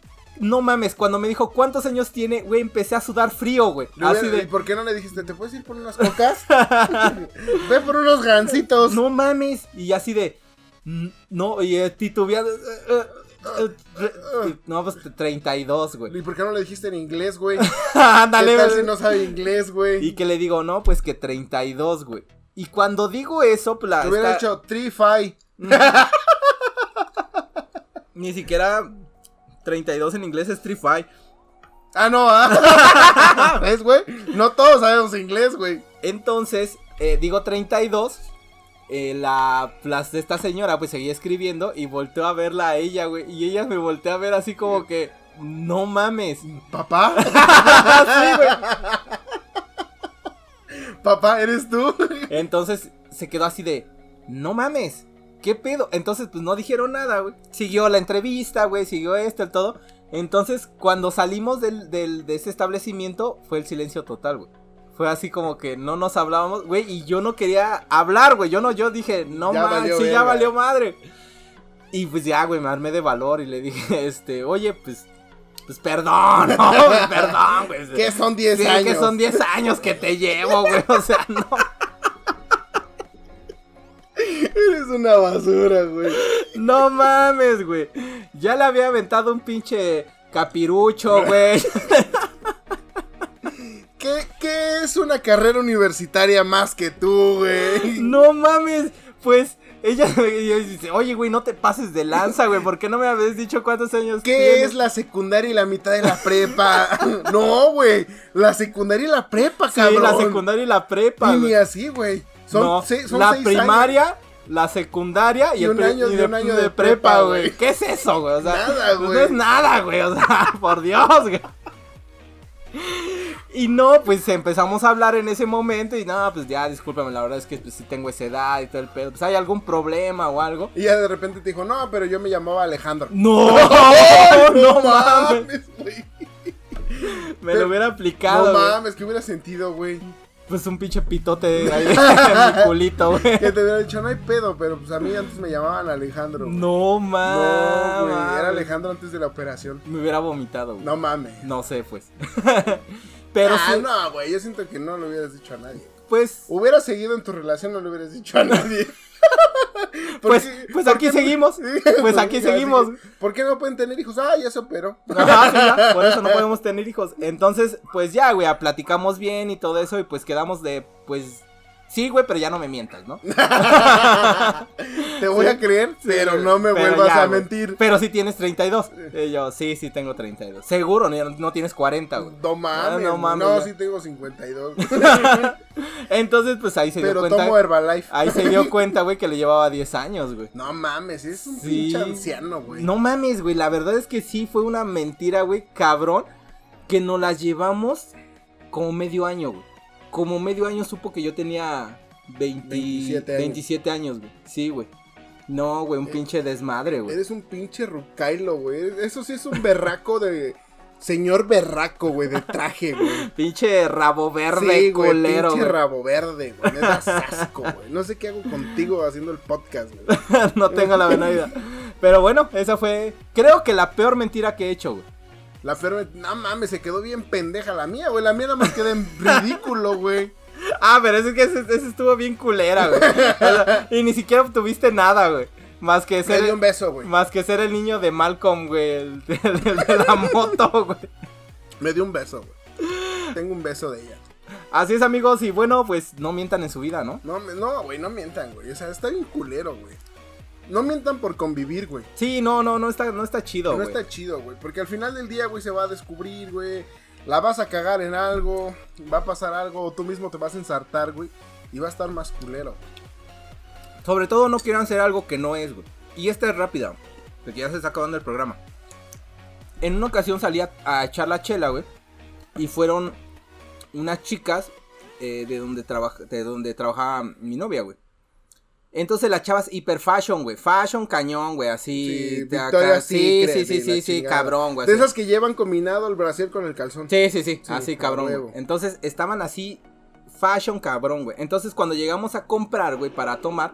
no mames, cuando me dijo cuántos años tiene, güey, empecé a sudar frío, güey. Así hubiera- ¿Y de, por qué no le dijiste, ¿te puedes ir por unas cocas? Ve por unos gancitos. no mames. Y así de, "Mm, no, y eh, titubeando. eh, eh, eh, no, pues 32, güey. ¿Y por qué no le dijiste en inglés, güey? Ándale, ¿Qué tal güey. si no sabe inglés, güey? Y que le digo, no, pues que 32, güey. Y cuando digo eso, pues la. Te hubiera dicho 3-5. Ni siquiera 32 en inglés es Street Fight. Ah, no, ah. ¿Ves, güey? No todos sabemos inglés, güey. Entonces, eh, digo 32. eh, la las de esta señora pues seguía escribiendo y volteó a verla a ella, güey. Y ella me volteó a ver así como que, no mames. ¿Papá? Sí, güey. ¿Papá, eres tú? Entonces se quedó así de, no mames. ¿Qué pedo? Entonces, pues no dijeron nada, güey. Siguió la entrevista, güey, siguió esto, el todo. Entonces, cuando salimos del, del- de ese establecimiento, fue el silencio total, güey. Fue así como que no nos hablábamos, güey, y yo no quería hablar, güey. Yo no, yo dije, no mames, sí, ya valió madre. Y pues ya, güey, me armé de valor y le dije, este, oye, pues, pues perdón, no, perdón, güey. ¿Qué son 10 Sí, años? que son 10 años que te llevo, güey. O sea, no. Eres una basura, güey. No mames, güey. Ya le había aventado un pinche capirucho, güey. ¿Qué, ¿Qué es una carrera universitaria más que tú, güey? No mames. Pues ella dice, oye, güey, no te pases de lanza, güey. ¿Por qué no me habías dicho cuántos años ¿Qué tienes? es la secundaria y la mitad de la prepa? no, güey. La secundaria y la prepa, Sí, cabrón. la secundaria y la prepa. Y ni así, güey. Son, No, son la seis primaria, la secundaria y, Y un año- y de, un año de de prepa, güey. ¿Qué es eso, güey? O sea, Nada, pues güey. No es nada, güey. O sea, por Dios, güey. Y no, pues empezamos a hablar en ese momento y no, pues ya, discúlpame, la verdad es que pues sí tengo esa edad y todo el pedo. Pues hay algún problema o algo. Y ya de repente te dijo, no, pero yo me llamaba Alejandro. No, no mames. güey. Me lo hubiera aplicado. No mames, que hubiera sentido, güey. Pues un pinche pitote ahí en mi culito, güey. Que te hubiera dicho, no hay pedo, pero pues a mí antes me llamaban Alejandro. No No, mames. güey, era Alejandro antes de la operación. Me hubiera vomitado, güey. No mames. No sé, pues. Pero ah, sí, no, güey, yo siento que no lo hubieras dicho a nadie. pues. Hubiera seguido en tu relación, no lo hubieras dicho a nadie. ¿Por Pues, pues aquí seguimos. Pues aquí seguimos. ¿Por qué no pueden tener hijos? Ah, ya se operó. Ajá, sí, ya, por eso no podemos tener hijos. Entonces, pues ya, güey, platicamos bien y todo eso. Y pues quedamos de, pues. Sí, güey, pero ya no me mientas, ¿no? Te voy a creer, pero no me Pero vuelvas ya, a güey. mentir. Pero sí tienes 32. Y yo, sí, sí tengo 32. Seguro, no, no tienes 40, güey. No mames, Ah, no mames, No, sí tengo 52. Entonces, pues ahí se dio pero cuenta. tomo Herbalife. Ahí se dio cuenta, güey, que le llevaba 10 años, güey. No mames, es un Sí. pinche anciano, güey. No mames, güey. La verdad es que sí fue una mentira, güey, cabrón. Que nos las llevamos como medio año, güey. Como medio año supo que yo tenía 20 27 años. 27 años, güey. Sí, güey. No, güey, un pinche desmadre, güey. Eres un pinche rucailo, güey. Eso sí es un berraco de. Señor berraco, güey, de traje, güey. Pinche rabo verde, Sí, güey, culero. pinche güey. rabo verde, güey. Me das asco, güey. No sé qué hago contigo haciendo el podcast, güey. no tengo la menor idea. Pero bueno, esa fue, creo que la peor mentira que he hecho, güey. La Fer, no mames, se quedó bien pendeja la mía, güey. La mía nada más queda en ridículo, güey. Ah, pero es que ese, ese estuvo bien culera, güey. Y ni siquiera obtuviste nada, güey. Más que Me ser. dio un beso, güey. Más que ser el niño de Malcolm, güey. El, el- el de la moto, güey. Me dio un beso, güey. Tengo un beso de ella. Así es, amigos. Y bueno, pues no mientan en su vida, ¿no? No, me- no, güey, no mientan, güey. O sea, está bien culero, güey. No mientan por convivir, güey. Sí, no, no, no está, no está chido, No güey. está chido, güey. Porque al final del día, güey, se va a descubrir, güey. La vas a cagar en algo. Va a pasar algo. O tú mismo te vas a ensartar, güey. Y va a estar más culero. Sobre todo no quieran hacer algo que no es, güey. Y esta es rápida, porque ya se está acabando el programa. En una ocasión salí a, a echar la chela, güey. Y fueron unas chicas eh, de, donde trabaja, de donde trabajaba mi novia, güey. Entonces las chavas hiper fashion, güey. Fashion cañón, güey. Así. Sí, de acá. Victoria's sí, sí, sí, sí, sí, cabrón, güey. De esas que llevan combinado el brasier con el calzón. Sí, sí, sí, Sí, así cabrón. Entonces estaban así, fashion cabrón, güey. Entonces cuando llegamos a comprar, güey, para tomar,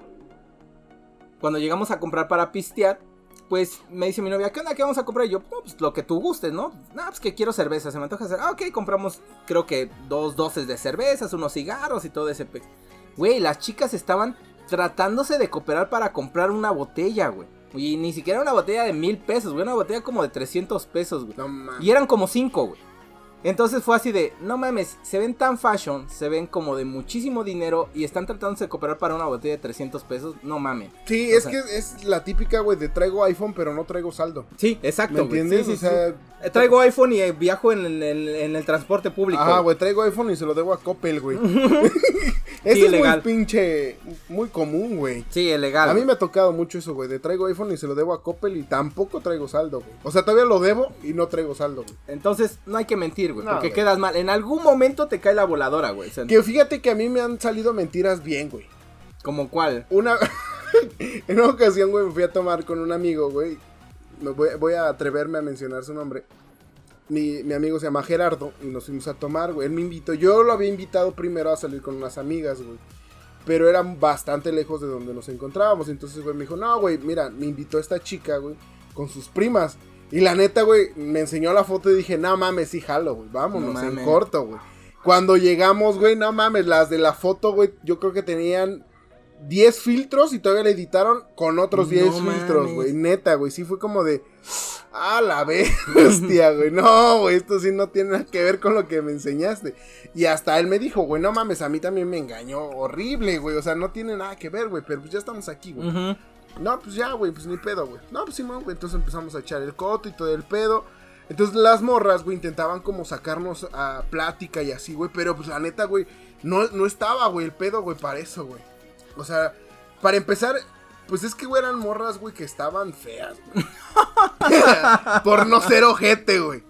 cuando llegamos a comprar para pistear, pues me dice mi novia, ¿qué onda? ¿Qué vamos a comprar? Y yo, no, pues lo que tú gustes, ¿no? No, pues que quiero cerveza, se me antoja hacer. Ah, ok, compramos, creo que dos doces de cervezas, unos cigarros y todo ese pe. Güey, las chicas estaban tratándose de cooperar para comprar una botella, güey. Y ni siquiera una botella de mil pesos, güey, una botella como de 300 pesos, güey. No. Y eran como cinco, güey. Entonces fue así de, no mames, se ven tan fashion, se ven como de muchísimo dinero y están tratándose de cooperar para una botella de 300 pesos, no mames. Sí, O es sea- que es la típica, güey, de traigo iPhone, pero no traigo saldo. Sí, ¿Me exacto, güey. entiendes? Sí, sí, o sea, sí. Eh, Traigo iPhone y eh, viajo en el, en- en el transporte público. Ajá, güey, traigo iPhone y se lo debo a Coppel, güey. Eso es muy pinche, muy común, güey. Sí, es legal. A mí me ha tocado mucho eso, güey, de traigo iPhone y se lo debo a Coppel y tampoco traigo saldo, güey. O sea, todavía lo debo y no traigo saldo, güey. Entonces no hay que mentir, güey, No, porque güey. quedas mal. En algún momento te cae la voladora, güey. O sea, Que fíjate que a mí me han salido mentiras bien, güey. ¿Como cuál? Una. en una ocasión, güey, me fui a tomar con un amigo, güey. Me voy, voy a atreverme a mencionar su nombre. Mi, mi amigo se llama Gerardo y nos fuimos a tomar, güey. Él me invitó. Yo lo había invitado primero a salir con unas amigas, güey. Pero eran bastante lejos de donde nos encontrábamos. Entonces, güey, me dijo, no, güey, mira, me invitó esta chica, güey, con sus primas. Y la neta, güey, me enseñó la foto y dije, no mames, sí, jalo, güey, vámonos, No en corto, güey. Cuando llegamos, güey, no mames, las de la foto, güey, yo creo que tenían 10 filtros y todavía le editaron con otros No 10 filtros, güey. Neta, güey, sí fue como de... Ah, la bestia, güey. No, güey, esto sí no tiene nada que ver con lo que me enseñaste. Y hasta él me dijo, güey, no mames, a mí también me engañó horrible, güey. O sea, no tiene nada que ver, güey, pero pues ya estamos aquí, güey. No, pues ya, güey, pues ni pedo, güey. No, pues sí, güey. Entonces empezamos a echar el coto y todo el pedo. Entonces las morras, güey, intentaban como sacarnos a plática y así, güey. Pero pues la neta, güey, no, no estaba, güey, el pedo, güey, para eso, güey. O sea, Para empezar, pues es que, güey, eran morras, güey, que estaban feas, güey. Por no ser ojete, güey.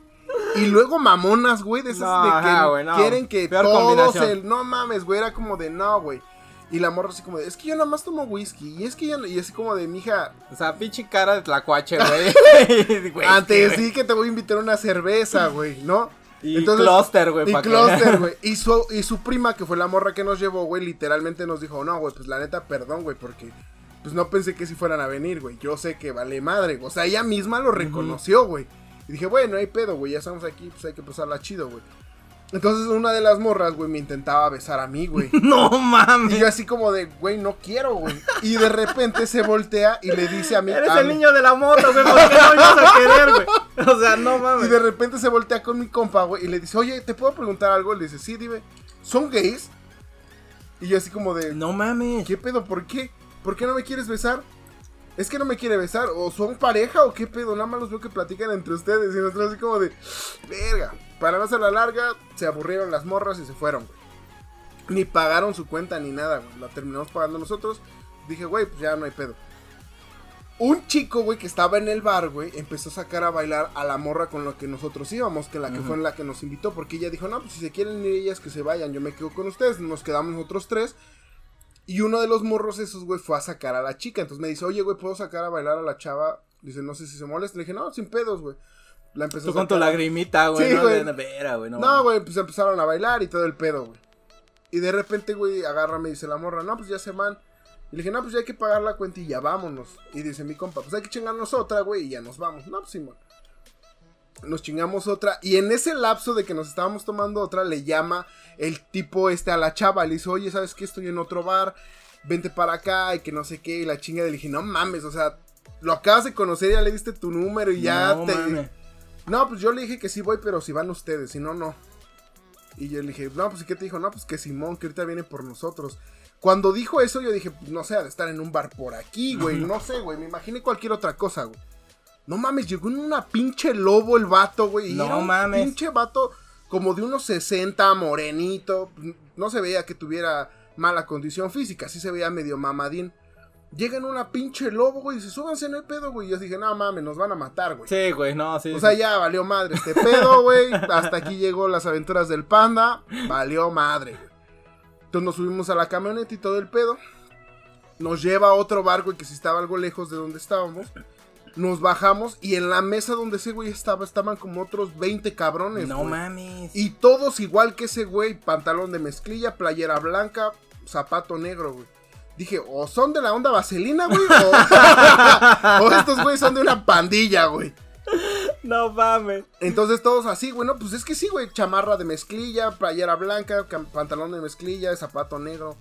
Y luego mamonas, güey, de esas No, de que ajá, güey, no. quieren que Peor todos el... No mames, güey, era como de no, güey. Y la morra así como de, es que yo nada más tomo whisky. Y es que yo, no-" y así como de, mija, O sea, pinche cara de tlacuache, güey. Antes sí que te voy a invitar una cerveza, güey, ¿no? Y cluster, güey, Y cluster, güey. Y su, y su prima, que fue la morra que nos llevó, güey, literalmente nos dijo, no, güey, pues la neta, perdón, güey, porque pues no pensé que si fueran a venir, güey. Yo sé que vale madre. güey. O sea, ella misma lo reconoció, güey. Y dije, bueno, no hay pedo, güey, ya estamos aquí, pues hay que pasarla chido, güey. Entonces una de las morras, güey, me intentaba besar a mí, güey. No Y mames. yo así como de, güey, no quiero, güey. Y de repente se voltea y le dice a mí... Eres a el mí- niño de la moto, güey. ¿Por qué no ibas a querer, güey? O sea, no Y mames. de repente se voltea con mi compa, güey, y le dice, oye, ¿te puedo preguntar algo? Le dice, sí, dime, ¿son gays? Y yo así como de, No mames. ¿qué pedo? ¿Por qué? ¿Por qué no me quieres besar? Es que no me quiere besar, o son pareja o qué pedo, nada más los veo que platican entre ustedes y nosotros así como de, verga, para no hacer la larga, se aburrieron las morras y se fueron, güey. Ni pagaron su cuenta ni nada, güey, la terminamos pagando nosotros. Dije, güey, pues ya no hay pedo. Un chico, güey, que estaba en el bar, güey, empezó a sacar a bailar a la morra con la que nosotros íbamos, que la que fue en la que nos invitó, porque ella dijo, no, pues si se quieren ir ellas, que se vayan, yo me quedo con ustedes, nos quedamos nosotros tres. Y uno de los morros esos, güey, fue a sacar a la chica, entonces me dice, oye, güey, ¿puedo sacar a bailar a la chava? Dice, no sé si se molesta, le dije, no, sin pedos, güey. La empezó Tú a con tu lagrimita, güey. Sí, no, güey. de vera, güey. No, no, güey, pues empezaron a bailar y todo el pedo, güey. Y de repente, güey, agarra, me dice la morra, no, pues ya se van. Y le dije, no, pues ya hay que pagar la cuenta y ya vámonos. Y dice mi compa, pues hay que chingarnos otra, güey, y ya nos vamos. No, pues Simón. Nos chingamos otra. Y en ese lapso de que nos estábamos tomando otra, le llama el tipo este a la chava. Le dice, oye, ¿sabes qué? Estoy en otro bar. Vente para acá y que no sé qué. Y la chinga le dije, no mames, o sea, lo acabas de conocer, ya le diste tu número y ya no, te. No, pues yo le dije que sí voy, pero si van ustedes, si no, no. Y yo le dije, no, pues ¿y qué te dijo? No, pues que Simón, que ahorita viene por nosotros. Cuando dijo eso, yo dije, no sé, ha de estar en un bar por aquí, güey. No sé, güey, me imaginé cualquier otra cosa, güey. No mames, llegó en una pinche lobo el vato, güey. No era un mames. Pinche vato como de unos 60, morenito. No se veía que tuviera mala condición física, sí se veía medio mamadín. Llega en una pinche lobo, güey, y dice, súbanse, no hay pedo, güey. Y yo dije, no mames, nos van a matar, güey. Sí, güey, no, sí. O sea, sí. ya valió madre este pedo, güey. Hasta aquí llegó las aventuras del panda. Valió madre, güey. Entonces nos subimos a la camioneta y todo el pedo. Nos lleva a otro bar, güey, que si estaba algo lejos de donde estábamos. Nos bajamos y en la mesa donde ese güey estaba, estaban como otros 20 cabrones. No güey. mames. Y todos igual que ese güey, pantalón de mezclilla, playera blanca, zapato negro, güey. Dije, o son de la onda vaselina, güey, o, o estos güeyes son de una pandilla, güey. No mames. Entonces todos así, güey, no, pues es que sí, güey, chamarra de mezclilla, playera blanca, pantalón de mezclilla, zapato negro.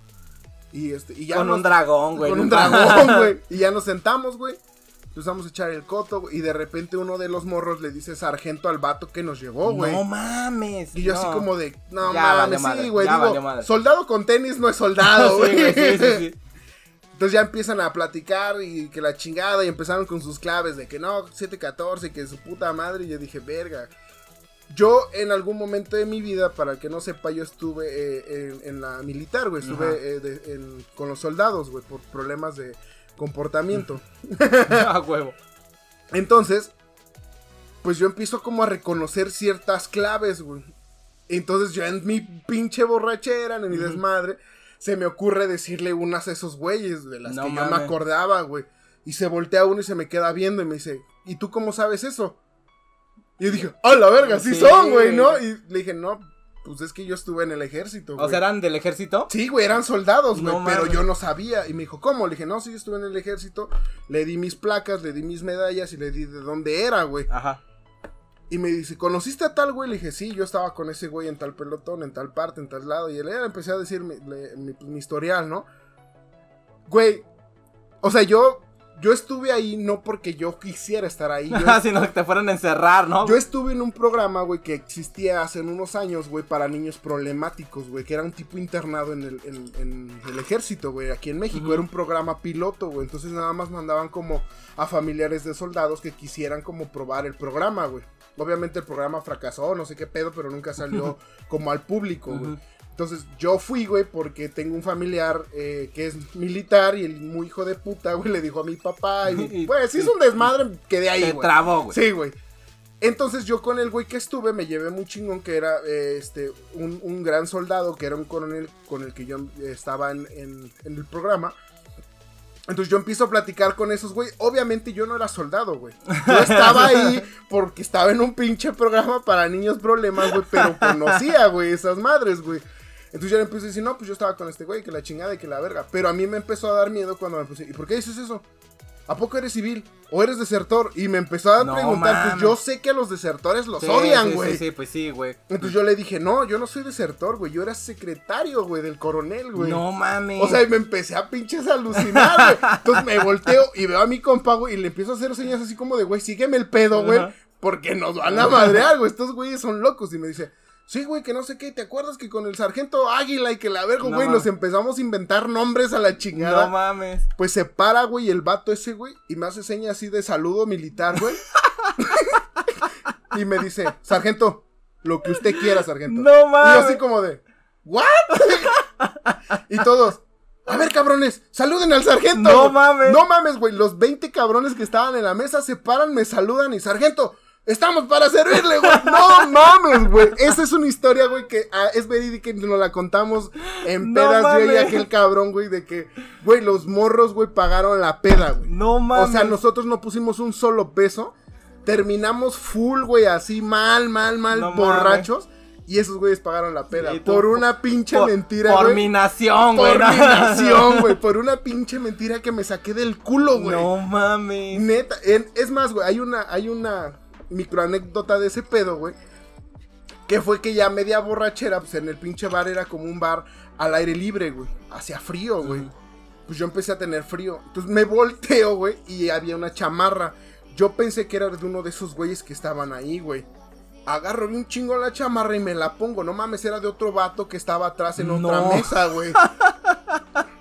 Y este, y ya Con nos- un dragón, güey. con un dragón, güey. Y ya nos sentamos, güey. Empezamos a echar el coto, güey, y de repente uno de los morros le dice sargento al vato que nos llevó, güey. No mames. Y yo así como de, no Ya mames, sí, güey, digo, soldado con tenis no es soldado, güey. güey, sí, sí, sí. Entonces ya empiezan a platicar y que la chingada y empezaron con sus claves de que no, 714, que su puta madre. Y yo dije, verga. Yo en algún momento de mi vida, para el que no sepa, yo estuve eh, en, en la militar, güey. Estuve eh, de- en- con los soldados, güey, por problemas de comportamiento. A huevo. Entonces, pues yo empiezo como a reconocer ciertas claves, güey. Entonces yo en mi pinche borrachera, en mi desmadre, se me ocurre decirle unas a esos güeyes de las No que yo mames. me acordaba, güey. Y se voltea uno y se me queda viendo y me dice, ¿y tú cómo sabes eso? Y yo dije, ¡ah, la verga! Sí, Sí, son, güey. ¿no? Y le dije, no, pues es que yo estuve en el ejército, güey. O sea, ¿eran del ejército? Sí, güey, eran soldados, güey, No pero yo no sabía. Y me dijo, ¿cómo? Le dije, no, sí, yo estuve en el ejército. Le di mis placas, le di mis medallas y le di de dónde era, güey. Ajá. Y me dice, ¿conociste a tal güey? Le dije, sí, yo estaba con ese güey en tal pelotón, en tal parte, en tal lado. Y él empecé a decir mi- mi historial, ¿no? Güey, o sea, yo, yo estuve ahí no porque yo quisiera estar ahí. Yo, Sino que te fueron a encerrar, ¿no? yo estuve en un programa, güey, que existía hace unos años, güey, para niños problemáticos, güey, que era un tipo internado en el, en- en el ejército, güey, aquí en México. Era un programa piloto, güey. Entonces nada más mandaban como a familiares de soldados que quisieran como probar el programa, güey. Obviamente el programa fracasó, no sé qué pedo, pero nunca salió como al público, güey. Entonces yo fui, güey, porque tengo un familiar eh, que es militar y el muy hijo de puta, güey, le dijo a mi papá. Y, pues, si es un desmadre, quedé ahí, güey. trabó, güey. Sí, güey. Entonces yo con el güey que estuve me llevé muy chingón, que era eh, este un, un gran soldado, que era un coronel con el que yo estaba en, en- en el programa. Entonces yo empiezo a platicar con esos, güey. Obviamente yo no era soldado, güey. Yo estaba ahí porque estaba en un pinche programa para niños problemas, güey. Pero conocía, güey, esas madres, güey. Entonces yo le empecé a decir, no, pues yo estaba con este güey, que la chingada y que la verga. Pero a mí me empezó a dar miedo cuando me puse, ¿y por qué dices eso? ¿A poco eres civil? ¿O eres desertor? Y me empezó a No preguntar, pues yo sé que a los desertores los Sí, odian, güey. Sí, sí, pues sí, güey. Entonces yo le dije, no, yo no soy desertor, güey. Yo era secretario, güey, del coronel, güey. No mames. O sea, y me empecé a pinches alucinar, güey. Entonces me volteo y veo a mi compa, güey, y le empiezo a hacer señas así como de, güey, sígueme el pedo, güey. Porque nos van a madrear, güey. Estos güeyes son locos. Y me dice, sí, güey, que no sé qué. ¿Te acuerdas que con el sargento Águila y que la verga, No güey, mames. nos empezamos a inventar nombres a la chingada? no mames. Pues se para, güey, el vato ese, güey, y me hace señas así de saludo militar, güey. y me dice, sargento, lo que usted quiera, sargento. No Y yo mames. así como de, ¿what? y todos, a ver, cabrones, saluden al sargento. No güey". mames. No mames, güey. Los 20 cabrones que estaban en la mesa se paran, me saludan y, sargento, estamos para servirle, güey. No mames, güey. Esa es una historia, güey, que ah, es verídica y nos la contamos en No pedas yo y mames. aquel cabrón, güey, de que, güey, los morros, güey, pagaron la peda, güey. No mames. O sea, nosotros no pusimos un solo peso. Terminamos full, güey, así mal, mal, mal, No borrachos. Y esos güeyes pagaron la peda. Tú, por una pinche por, mentira, Por güey. mi nación, güey. Por mi nación, güey. Por una pinche mentira que me saqué del culo, güey. No mames. Neta. en- es más, güey, hay una, hay una microanécdota de ese pedo, güey. Que fue que ya media borrachera, pues en el pinche bar era como un bar al aire libre, güey. Hacía frío, güey. Pues yo empecé a tener frío. Entonces me volteo, güey, y había una chamarra. Yo pensé que era de uno de esos güeyes que estaban ahí, güey. Agarro un chingo la chamarra y me la pongo. No mames, era de otro vato que estaba atrás en otra mesa, güey.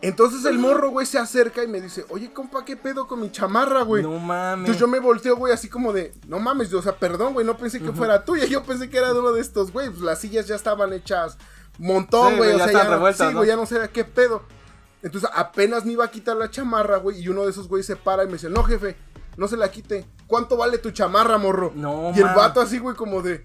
Entonces el morro, güey, se acerca y me dice, oye, compa, ¿qué pedo con mi chamarra, güey? No mames. Entonces yo me volteo, güey, así como de, no mames, o sea, perdón, güey, no pensé que fuera tuya, yo pensé que era de uno de estos, güey, pues las sillas ya estaban hechas montón, güey, güey, o ya sea, ya, revueltas, sí, ¿no? güey, ya no sé qué pedo. Entonces apenas me iba a quitar la chamarra, güey, y uno de esos güeyes se para y me dice, no, jefe, no se la quite, ¿cuánto vale tu chamarra, morro? No, y el man. vato así, güey, como de...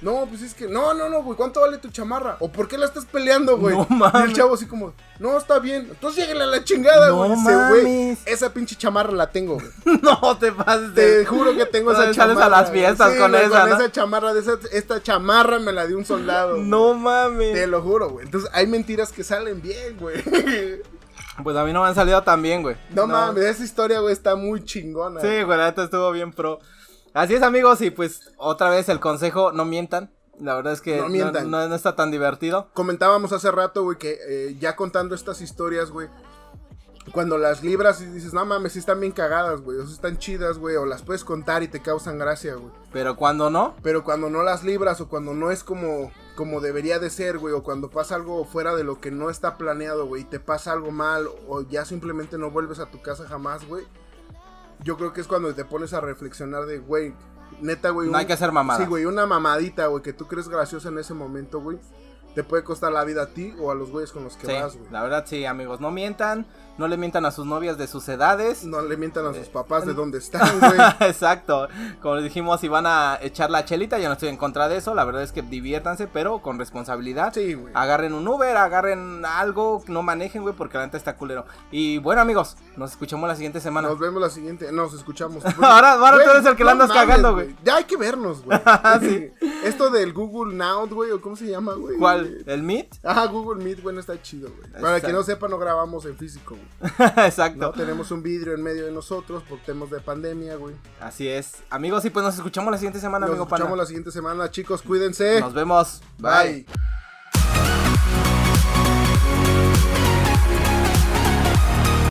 No, pues es que, no, no, no, güey, ¿cuánto vale tu chamarra? ¿O por qué la estás peleando, güey? No y el mames. chavo así como, no, está bien. Entonces lléguenle a la chingada, No güey. Dice, güey, mames. esa pinche chamarra la tengo, güey. No te pases Te juro que tengo esa chamarra. a las fiestas Sí, con güey, esa, ¿no? esa chamarra, de esa, esta chamarra me la dio un soldado. No mames. Te lo juro, güey. Entonces hay mentiras que salen bien, güey. Pues a mí no me han salido tan bien, güey. No, mames, esa historia, güey, está muy chingona. Sí, güey, la neta estuvo bien pro. Así es, amigos, y pues otra vez el consejo, no mientan. La verdad es que No mientan. no- no está tan divertido. Comentábamos hace rato, güey, que eh, ya contando estas historias, güey. Cuando las libras y dices, no mames, sí están bien cagadas, güey. O sea, están chidas, güey. O las puedes contar y te causan gracia, güey. Pero cuando no, Pero cuando no las libras o cuando no es como, como debería de ser, güey, o cuando pasa algo fuera de lo que no está planeado, güey, y te pasa algo mal, o ya simplemente no vuelves a tu casa jamás, güey. Yo creo que es cuando te pones a reflexionar de, güey, neta, güey. no un- hay que hacer mamadas. Sí, güey, una mamadita, güey, que tú crees graciosa en ese momento, güey. Te puede costar la vida a ti o a los güeyes con los que Sí, vas, güey. la verdad sí, amigos, no mientan, no le mientan a sus novias de sus edades. No le mientan a sus Eh, papás de dónde están, güey. Exacto, como les dijimos, si van a echar la chelita, yo no estoy en contra de eso, la verdad es que diviértanse, pero con responsabilidad. Sí, güey. Agarren un Uber, agarren algo, no manejen, güey, porque la neta está culero. Y bueno, amigos, nos escuchamos la siguiente semana. Nos vemos la siguiente. Nos escuchamos. Ahora- ahora Güey, tú eres el que la andas cagando, güey. Ya hay que vernos, güey. Sí. Esto del Google Now, güey, o cómo se llama, güey. ¿Cuál? ¿El Meet? Ajá, Google Meet, güey, no está chido, güey. Para Exacto. que no sepa, no grabamos en físico, güey. Exacto. No tenemos un vidrio en medio de nosotros por temas de pandemia, güey. Así es. Amigos, y pues nos escuchamos la siguiente semana, Nos amigo escuchamos pana. la siguiente semana, chicos. Cuídense. Nos vemos. Bye. Bye.